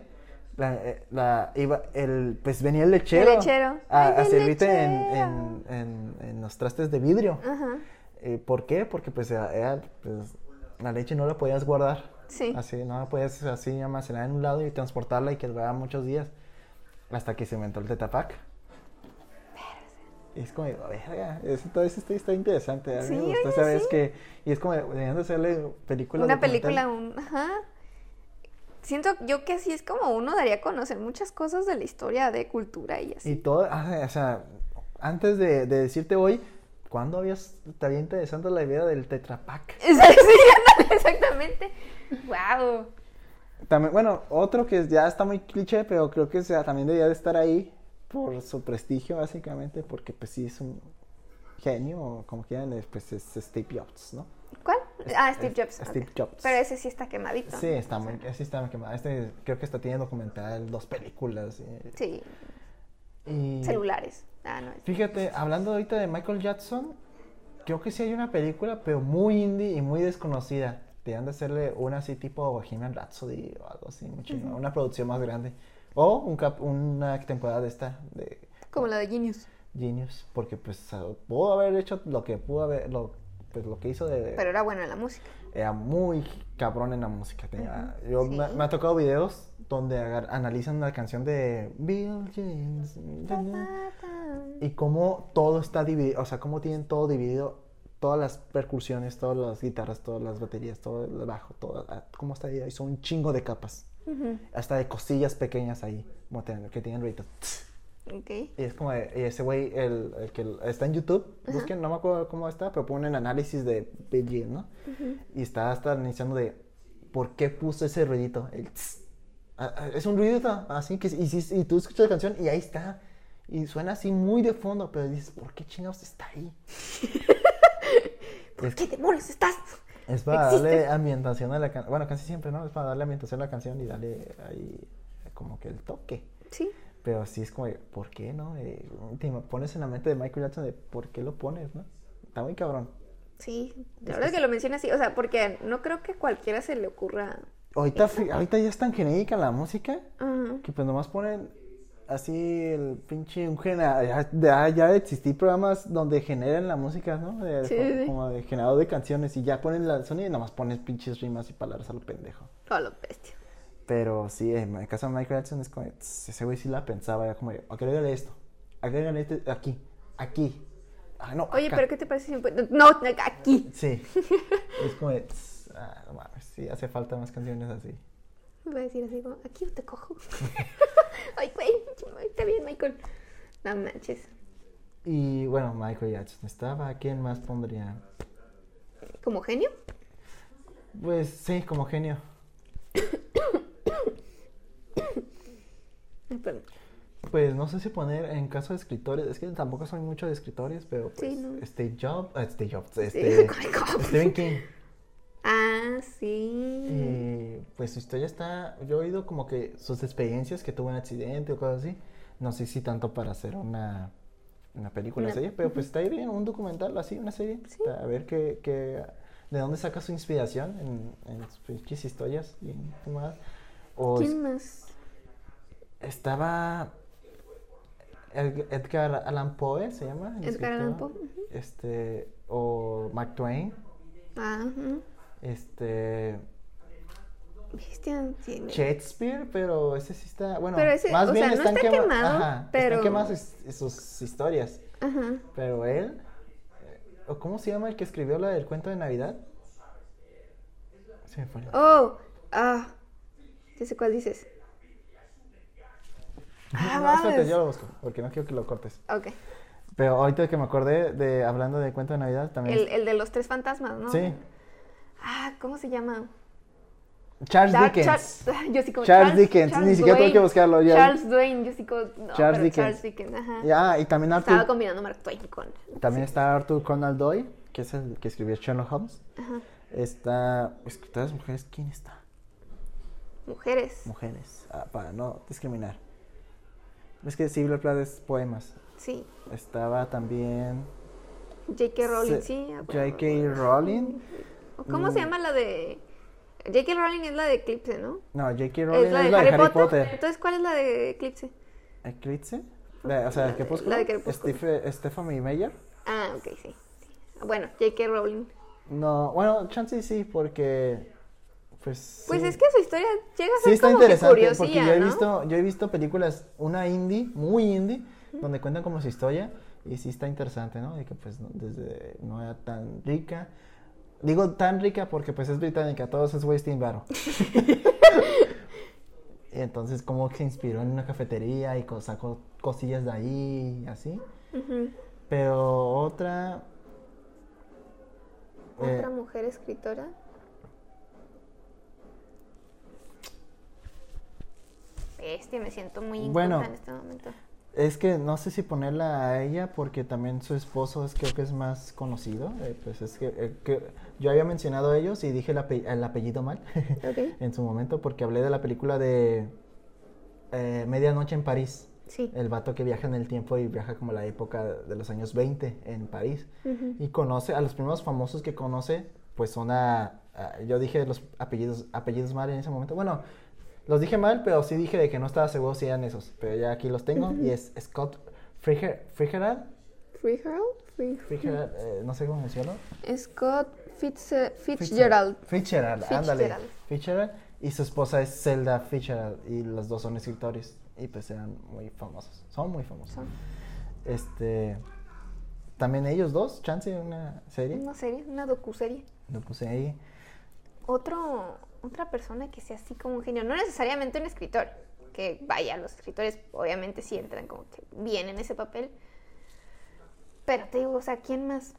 la, eh, la iba, el, pues venía el lechero. El lechero. A, a servirte en, lechero. en, en- en los trastes de vidrio. Ajá. Eh, ¿Por qué? Porque pues, era- pues, la leche no la podías guardar. Sí. Así, no la podías así almacenar en un lado y transportarla y que durara muchos días. Hasta que se inventó el Tetapac. Y es como, verga, eso está, está interesante. A mí Sí, me gustó oye, esa vez sí. que. Y es como, deberían de hacerle película. Una película, un, ajá. Siento yo que así es como uno daría a conocer muchas cosas de la historia, de cultura y así. Y todo, ah, o sea, antes de, de decirte hoy, ¿cuándo habías, te había interesante la idea del Tetrapac? [laughs] Sí, ándale, exactamente. Wow. También, bueno, otro que ya está muy cliché, pero creo que sea, también debería de estar ahí por su prestigio, básicamente, porque pues sí es un genio, o como quieran, pues es Steve Jobs, ¿no? ¿Cuál? Ah, Steve Jobs. Steve. Jobs. Pero ese sí está quemadito. Sí, está muy, sí está quemado. Este creo que está tiene documental, dos películas. eh, Sí, y celulares. Ah, no. es- Fíjate, hablando ahorita de Michael Jackson, creo que sí hay una película, pero muy indie y muy desconocida. Deberían de hacerle una así tipo Bohemian Rhapsody o algo así, muy una producción más grande. O un cap- una temporada de esta, de Como la de Genius. Genius, porque pues pudo haber hecho lo que pudo haber, lo, pues, lo que hizo de... Pero era buena la música. Era muy cabrón en la música. tenía- yo, sí. me, me ha tocado videos donde agar- analizan la canción de Bill James. Y cómo todo está dividido, o sea, cómo tienen todo dividido, todas las percusiones, todas las guitarras, todas las baterías, todo el bajo, todo, ah, cómo está dividido. Son un chingo de capas. Hasta de cosillas pequeñas ahí, que tienen ruidos. Y es como, de- y ese güey, el, el que está en YouTube, busquen, no me acuerdo cómo está, pero ponen análisis de Jean, ¿no? Y está hasta iniciando de, ¿por qué puso ese ruidito? El tss. Ah, ah, es un ruidito, así que, y, tú escuchas la canción y ahí está. Y suena así muy de fondo, pero dices, ¿por qué chingados está ahí? [laughs] ¿Por Es- qué demonios estás? Es para Existe. darle ambientación a la canción. Bueno, casi siempre, ¿no? Es para darle ambientación a la canción y darle ahí como que el toque. Sí. Pero sí es como, de, ¿por qué, no? Eh, te pones en la mente de Michael Jackson de por qué lo pones, ¿no? Está muy cabrón. Sí, la verdad es que lo menciona así, o sea, porque no creo que cualquiera se le ocurra. Ahorita, ya es tan genérica la música que pues nomás ponen así el pinche un ya, ya, ya existí programas donde generan la música, ¿no? De- Sí, como, sí. como de generador de canciones y ya ponen la sonido y nomás pones pinches rimas y palabras a lo pendejo. A lo bestia. Pero sí, en el caso de Michael Jackson es como, ese güey sí la pensaba, era como, agrégale esto, agrégale este aquí, aquí. Ah, no, Oye, acá. pero ¿qué te parece No, aquí. Sí, es como, ah, no mames, sí, hace falta más canciones así. Voy a decir así como, aquí te cojo. [laughs] Ay, güey, está bien, Michael. No manches. Y bueno, Michael Jackson estaba, ¿quién más pondría? ¿Como genio? Pues sí, como genio. [coughs] [coughs] Pues no sé si poner en caso de escritores, es que tampoco soy mucho de escritores, pero pues Sí, no. Steve Jobs, eh, Steve Jobs, Sí, este, [laughs] Stephen King. [laughs] Ah, sí. Y pues su historia está, yo he oído como que sus experiencias que tuvo un accidente o cosas así, no sé si tanto para hacer una, una película Una- serie, pero pues está ahí bien, un documental así, una serie, Sí. para ver qué, qué- de dónde saca su inspiración en, en sus historias fumadas. O ¿Quién más? Estaba Ed- Edgar Allan Poe, se llama. Edgar Allan. Poe. Este, o Mark Twain, Ah, este... Bestia, sí. Shakespeare, pero ese sí está, bueno, Pero ese, más o bien sea, no están, está quema- quemado, ajá, pero- están quemadas sus, historias, Ajá. pero él, eh, ¿o ¿cómo se llama el que escribió la del cuento de Navidad? Se me fue. Oh, ah. Ya sé cuál dices. Ah, [laughs] no, espérate, yo lo busco, porque no quiero que lo cortes. Ok. Pero ahorita que me acordé de, hablando de cuento de Navidad, también... El, el de los tres fantasmas, ¿no? Sí, Ah, ¿cómo se llama? Charles Dark Dickens. Char- [laughs] yo sí como Charles Dickens, ni siquiera tuve Duane. que buscarlo, ya- Charles Duane, yo sí como. No, Charles Dickens. Charles Dickens, ajá. Ya, y también Estaba Arthur, combinando Mark Twain con. también está Arthur Conan Doyle, que es el que escribió Sherlock Holmes. Ajá. Está, escritoras mujeres, ¿quién está? Mujeres. Mujeres, ah, para no discriminar. Es que Silvia Plath es poemas. Sí. Estaba también J.K. Rowling, sí. ah. J.K. Rowling. ¿Cómo se Mm. llama la de.? J.K. Rowling es la de Eclipse, ¿no? No, J.K. Rowling Es la de Harry, Potter. Potter. Entonces, ¿cuál es la de Eclipse? ¿Eclipse? La- o sea, La ¿el de- la de Crepúsculo. Steph- Stephanie Meyer. Ah, ok, sí. sí. Bueno, J.K. Rowling. No, bueno, chance sí, porque. Pues. Pues sí. es que su historia llega a Sí ser está como que interesante porque curiosilla, yo he ¿no? visto, yo he visto películas, una indie, muy indie, donde cuentan como su historia y sí está interesante, ¿no? Y que pues no- desde no era tan rica. Digo tan rica porque pues es británica, todos es wasting varo. [laughs] y entonces como que se inspiró en una cafetería y sacó cosillas de ahí y así. Pero otra... eh, Otra mujer escritora. Este, me siento muy inculta Bueno. en este momento. Es que no sé si ponerla a ella porque también su esposo es creo que es más conocido. eh, pues es que, eh, que yo había mencionado a ellos y dije el, ape- el apellido mal [laughs] en su momento porque hablé de la película de eh, Medianoche en París. Sí. El vato que viaja en el tiempo y viaja como la época de los años 20 en París. Y conoce, a los primeros famosos que conoce, pues son a, a- yo dije los apellidos, apellidos mal en ese momento. Bueno, los dije mal, pero sí dije de que no estaba seguro si eran esos. Pero ya aquí los tengo y es Scott Friger, Frigerald. Freeherald? Free- Fitzgerald, eh, no sé cómo menciono. Scott Fitz- Fitzgerald. Fitzgerald, ándale. Fitzgerald. Y su esposa es Zelda Fitzgerald. Y los dos son escritores. Y pues eran muy famosos. Son muy famosos. Son. Este. También ellos dos, chance una serie. Una serie, una docuserie. Ahí. Otro, otra persona que sea así como un genio. No necesariamente un escritor, que vaya, los escritores obviamente sí entran como que bien en ese papel. Pero te digo, o sea, ¿quién más?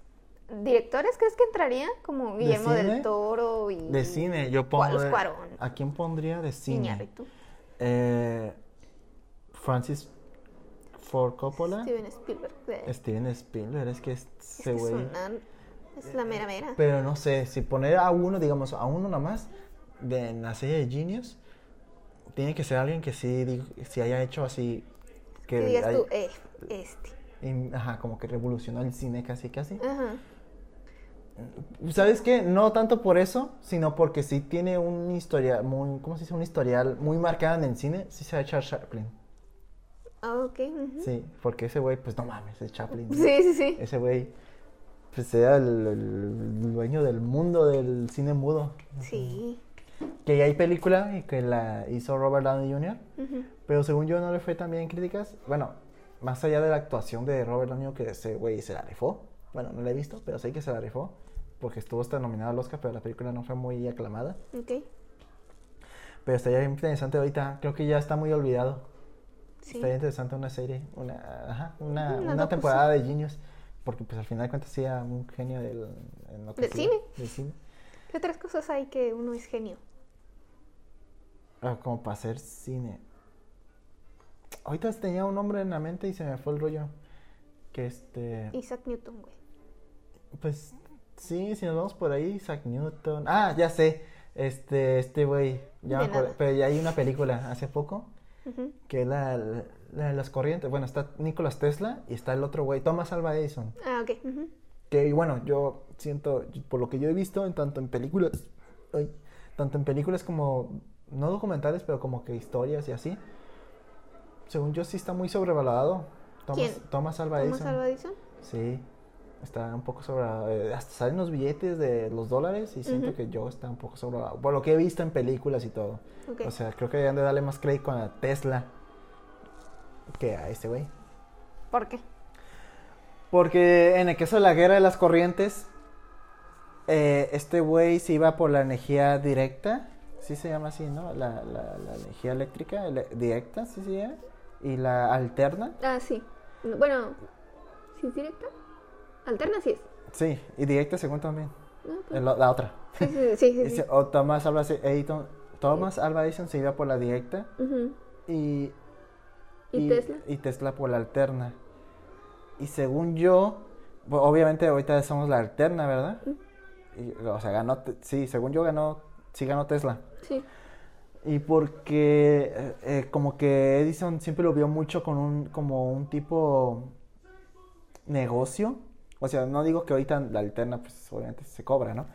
¿Directores crees que entraría? Como Guillermo del Toro y... De cine, yo pongo. Los de- Cuarón. ¿A quién pondría de cine? Iñárritu. Eh, Francis Ford Coppola. Steven Spielberg. de- Steven Spielberg, es que es ese que es güey. una- es la mera mera. Pero no sé, si poner a uno, digamos, a uno nomás, de en la serie de Genius, tiene que ser alguien que sí, sí haya hecho así. Que digas hay- tú, eh, este. ajá, como que revolucionó el cine casi, casi. Ajá. ¿Sabes qué? No tanto por eso, sino porque sí tiene un historial muy, ¿cómo se dice? Un historial muy marcado en el cine, sí se ha Charles Chaplin. Ah, ok. Sí, porque ese güey, pues no mames, es Chaplin. ¿no? Sí, sí, sí. Ese güey, pues era el, el dueño del mundo del cine mudo. Sí. Que ya hay película y que la hizo Robert Downey Jr., pero según yo no le fue tan bien en críticas. Bueno, más allá de la actuación de Robert Downey Jr., que ese güey se la rifó. Bueno, no la he visto, pero sé que se la rifó. Porque estuvo hasta nominado al Oscar, pero la película no fue muy aclamada. Ok. Pero estaría interesante ahorita. Creo que ya está muy olvidado. Sí. Estaría interesante una serie, una, ajá, una, una algo temporada de Genius. Porque pues al final de cuentas sí era un genio del, en lo que Del hacía, cine. Del cine. ¿Qué otras cosas hay que uno es genio? Ah, como para hacer cine. Ahorita tenía un nombre en la mente y se me fue el rollo. Que este. Isaac Newton, güey. Pues sí, si nos vamos por ahí, Isaac Newton. Ah, ya sé. Este, este güey. Ya me. Pero ya hay una película hace poco que es la, la de las corrientes. Bueno, está Nicolas Tesla y está el otro güey, Thomas Alva Edison. Ah, ok. Que y bueno, yo siento, por lo que yo he visto, en tanto en películas, ay, tanto en películas como, no documentales, pero como que historias y así, según yo sí está muy sobrevalorado. Thomas, ¿Quién? Thomas Alva ¿Thomas Edison. Alva Edison? Sí, está un poco sobrevalorado. Eh, hasta salen los billetes de los dólares y siento que yo está un poco sobrevalorado. Por lo que he visto en películas y todo. O sea, creo que deberían de darle más crédito a Tesla que a este güey. ¿Por qué? Porque en el caso de la guerra de las corrientes, eh, este güey se iba por la energía directa, sí se llama así, ¿no? La, la, la energía eléctrica directa, sí se llama, y la alterna, Ah, sí. Bueno, ¿sí es directa? Alterna sí es. sí, y directa según también, Ah, pues, la otra. Sí, sí, sí. sí, [laughs] sí. O Thomas Alva Edison, Thomas Alva Edison se iba por la directa y, ¿Y Tesla? y Tesla por la alterna. Y según yo, obviamente ahorita somos la alterna, ¿verdad? Y, o sea, ganó, sí, según yo ganó, sí ganó Tesla. Sí. Y porque eh, eh, como que Edison siempre lo vio mucho con un, como un tipo negocio. O sea, no digo que ahorita la alterna, pues obviamente se cobra, ¿no?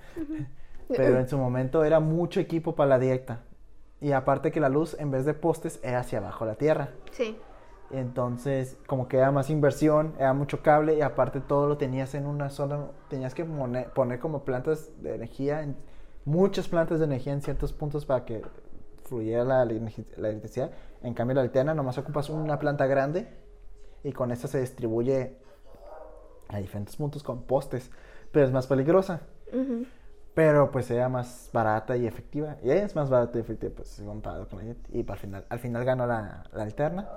Pero en su momento era mucho equipo para la directa. Y aparte que la luz, en vez de postes, era hacia abajo la tierra. Sí. Entonces, como que era más inversión, era mucho cable y aparte todo lo tenías en una zona, tenías que poner, poner como plantas de energía, en- muchas plantas de energía en ciertos puntos para que fluyera la, electricidad. En cambio, la alterna nomás ocupas una planta grande y con esta se distribuye a diferentes puntos con postes, pero es más peligrosa. Pero pues era más barata y efectiva. Y es más barata y efectiva, pues comparado con la. Y al final, al final ganó la, la alterna.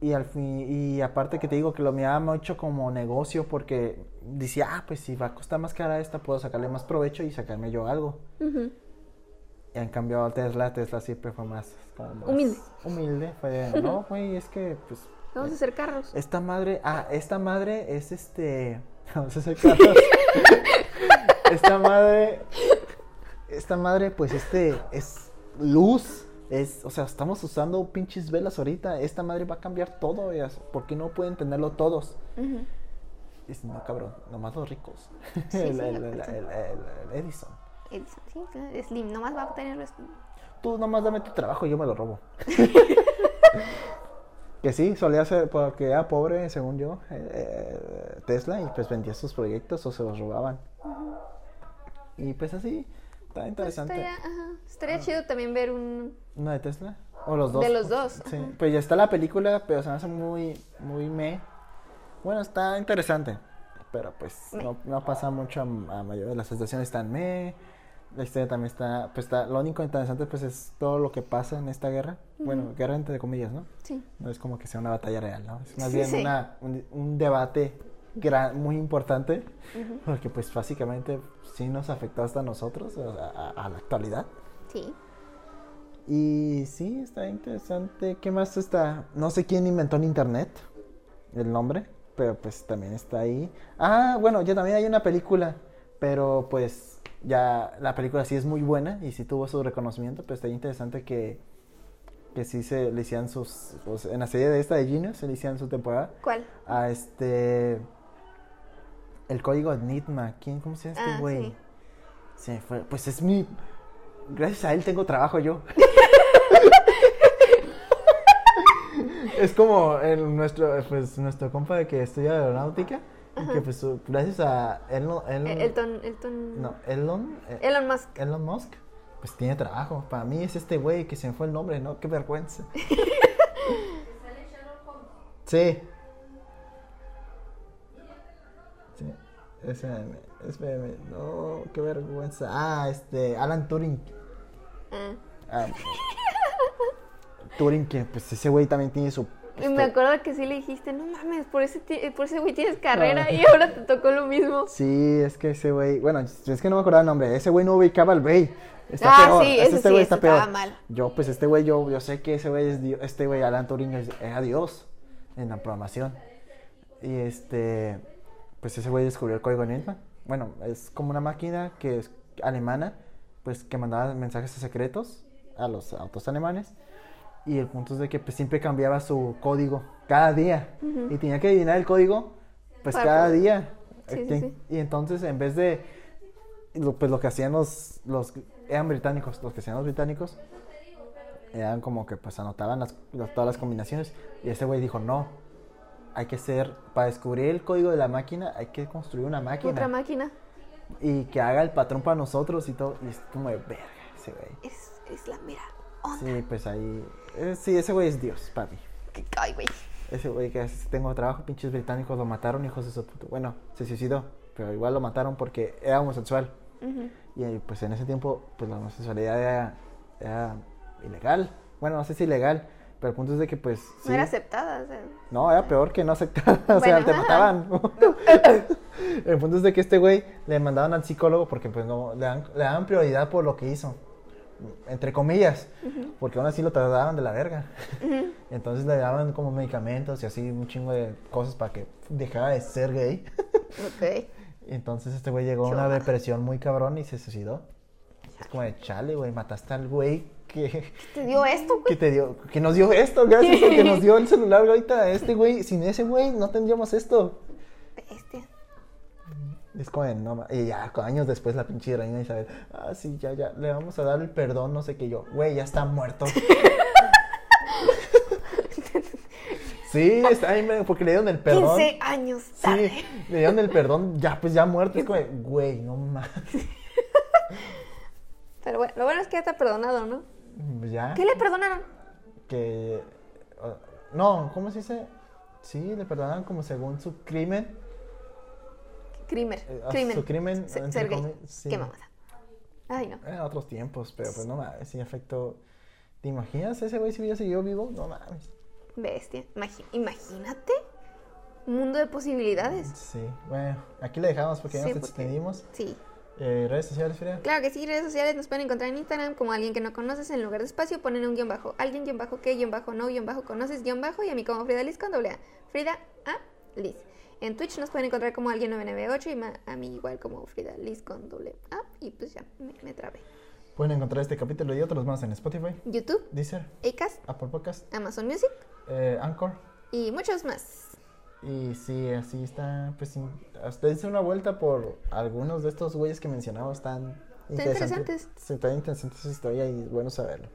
Y, al fin, y aparte que te digo que lo miraba mucho como negocio porque decía, ah, pues si va a costar más cara esta, puedo sacarle más provecho y sacarme yo algo. Ujú. Y en cambio Tesla, Tesla siempre fue más, como más Humilde. Humilde, fue, no, güey, es que pues Vamos a hacer carros. esta madre, ah, esta madre es este. [laughs] Vamos a hacer carros. [laughs] esta madre. Esta madre, pues este es luz. Es, o sea, estamos usando pinches velas ahorita. Esta madre va a cambiar todo. y as- ¿Por qué no pueden tenerlo todos? Dice, no, cabrón, nomás los ricos. Sí, [laughs] el, sí, Edison. Edison, sí, claro, Slim, nomás va a tener. Tú nomás dame tu trabajo y yo me lo robo. [laughs] que sí, solía ser porque era pobre, según yo, eh, eh, Tesla, y pues vendía sus proyectos o se los robaban. Y pues así, está Pues interesante. estaría, ajá, estaría chido también ver un... ¿Una de Tesla? ¿O los dos? De los dos, Sí, ajá. pues ya está la película, pero se me hace muy, muy me. Bueno, está interesante, pero pues no, no pasa mucho a, a mayor de las estaciones están me. La historia también está, pues está, lo único interesante pues es todo lo que pasa en esta guerra. Bueno, guerra entre comillas, ¿no? Sí. No es como que sea una batalla real, ¿no? Es más Sí, bien sí. una, un, un debate gran, muy importante, porque pues básicamente sí nos afectó hasta nosotros, a, a- a la actualidad. Sí. Y sí, está interesante. ¿Qué más está? No sé quién inventó el internet, el nombre, pero pues también está ahí. Ah, bueno, ya también hay una película, pero pues ya la película sí es muy buena y sí tuvo su reconocimiento, pero está interesante que, que sí se le hicieran sus, pues, en la serie de esta de Genius se le hicieran su temporada ¿Cuál? a este, el código Enigma, ¿quién, cómo se llama este Ah, güey? sí. Se fue, pues es mi, gracias a él tengo trabajo yo. [laughs] Es como el, nuestro, pues, nuestro compa de que estudia aeronáutica. y Que pues gracias a Elon, Elon- Eh, Elton, Elton. no, Elon, eh, Elon Musk. Elon Musk, pues tiene trabajo. Para mí es este güey que se me fue el nombre, ¿no? Qué vergüenza. [laughs] Sí. Espérame, espérame. No, qué vergüenza. Ah, este, Alan Turing. Ah. Ah, Turing, que pues ese güey también tiene su... Me este- acuerdo que sí le dijiste, no mames, por ese, por ese güey tienes carrera y [laughs] ahora te tocó lo mismo. Sí, es que ese güey, bueno, es que no me acordaba el nombre, ese güey no ubicaba al güey. Está Ah, peor, sí, es ese este sí, está peor. mal. Yo, pues este güey, yo, yo sé que ese güey es Dios, este güey, Alan Turing, es- era Dios en la programación. Y este, pues ese güey descubrió el código Enigma. Bueno, es como una máquina que es alemana, pues que mandaba mensajes secretos a los autos alemanes. Y el punto es de que pues, siempre cambiaba su código cada día. Y tenía que adivinar el código, pues Para cada poder- día. Sí, sí, sí. Y entonces en vez de, pues lo que hacían los, los, eran británicos, los que hacían los británicos, eran como que pues anotaban las, las- todas las combinaciones. Y ese güey dijo, no, hay que ser, para descubrir el código de la máquina, hay que construir una máquina. Otra máquina. y que haga el patrón para nosotros y todo. Y es como de verga ese güey. Es, es la mira. onda. Sí, pues ahí. eh, sí, ese güey es Dios, papi. Ay, güey. Ese güey que tengo trabajo, pinches británicos lo mataron, hijos de su puto. Bueno, se suicidó, pero igual lo mataron porque era homosexual. Ujú. Y eh, pues en ese tiempo, pues la homosexualidad era, era ilegal. Bueno, no sé si ilegal, pero el punto es de que pues. No sí. era aceptada. O sea. No, era peor que no aceptar. [laughs] o sea, te mataban. [laughs] el punto es de que este güey le mandaban al psicólogo porque pues no, le, dan, le daban prioridad por lo que hizo. Entre comillas. Porque aún así lo trataban de la verga. [laughs] Entonces le daban como medicamentos y así un chingo de cosas para que dejara de ser gay. Ok. Entonces este güey llegó a una depresión muy cabrón y se suicidó. Es como de chale, güey, mataste al güey que, ¿Te dio esto, que güey? te dio, que nos dio esto, gracias al que nos dio el celular ahorita. Este güey, sin ese güey no tendríamos esto. Bestia. Es como de, no Y ya, años después la pinche reina Isabel, ah, sí, ya, ya, le vamos a dar el perdón, no sé qué yo. Güey, ya está muerto. [laughs] sí, está ahí, porque le dieron el perdón. 15 años tarde. Sí, le dieron el perdón, ya, pues ya muerto. Es como de, güey, no más. [laughs] Pero bueno, lo bueno es que ya te ha perdonado, ¿no? Ya. ¿Qué le perdonaron? que no, ¿cómo se dice? Sí, le perdonaron como según su crimen. Crimen. eh, Crimen. Su crimen. Se- entre ser gay. comi- sí. Qué mamada. Ay, no. En otros tiempos, pero pues no mames, sí afectó. ¿Te imaginas ese güey si hubiera seguido vivo? No mames. Bestia. Imagínate. Un mundo de posibilidades. Sí, bueno, aquí le dejamos porque ya Sí, nos porque- extendimos. Sí. Eh, redes sociales, Frida. Claro que sí, redes sociales nos pueden encontrar en Instagram como alguien que no conoces, en lugar de espacio ponen un guion bajo, alguien guion bajo que guion bajo no guion bajo conoces guion bajo y a mí como Frida Liz con doble A, Frida A Liz. En Twitch nos pueden encontrar como alguien 998 y a mí igual como Frida Liz con doble A y pues ya, me, me trabé. Pueden encontrar este capítulo y otros más en Spotify, YouTube, Deezer, Acast, Apple Podcast, Amazon Music eh, Anchor. y muchos más. Y sí, así está, pues hasta dense una vuelta por algunos de estos güeyes que mencionamos, están interesantes. Sí, Está interesante su historia y es bueno saberlo.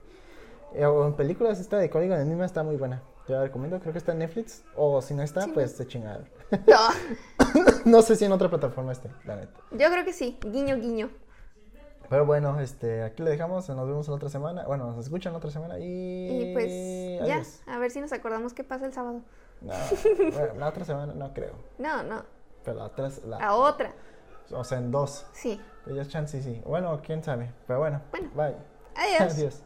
Eh, o en películas esta de Código Enigma está muy buena. Te la recomiendo, creo que está en Netflix. O si no está, Sí, pues te chingaron. No, [coughs] no sé si en otra plataforma esté, la neta. yo creo que sí, guiño guiño. Pero bueno, este, aquí le dejamos, nos vemos la otra semana. Bueno, nos escuchan la otra semana y... Y pues ya, a ver si nos acordamos qué pasa el sábado. No, bueno, la otra semana no creo. No, no, Pero la otra... La, otra. O sea, en dos. Sí. Pues ya chance sí. Bueno, quién sabe. Pero bueno. Bueno. Bye. Adiós. [laughs] Adiós.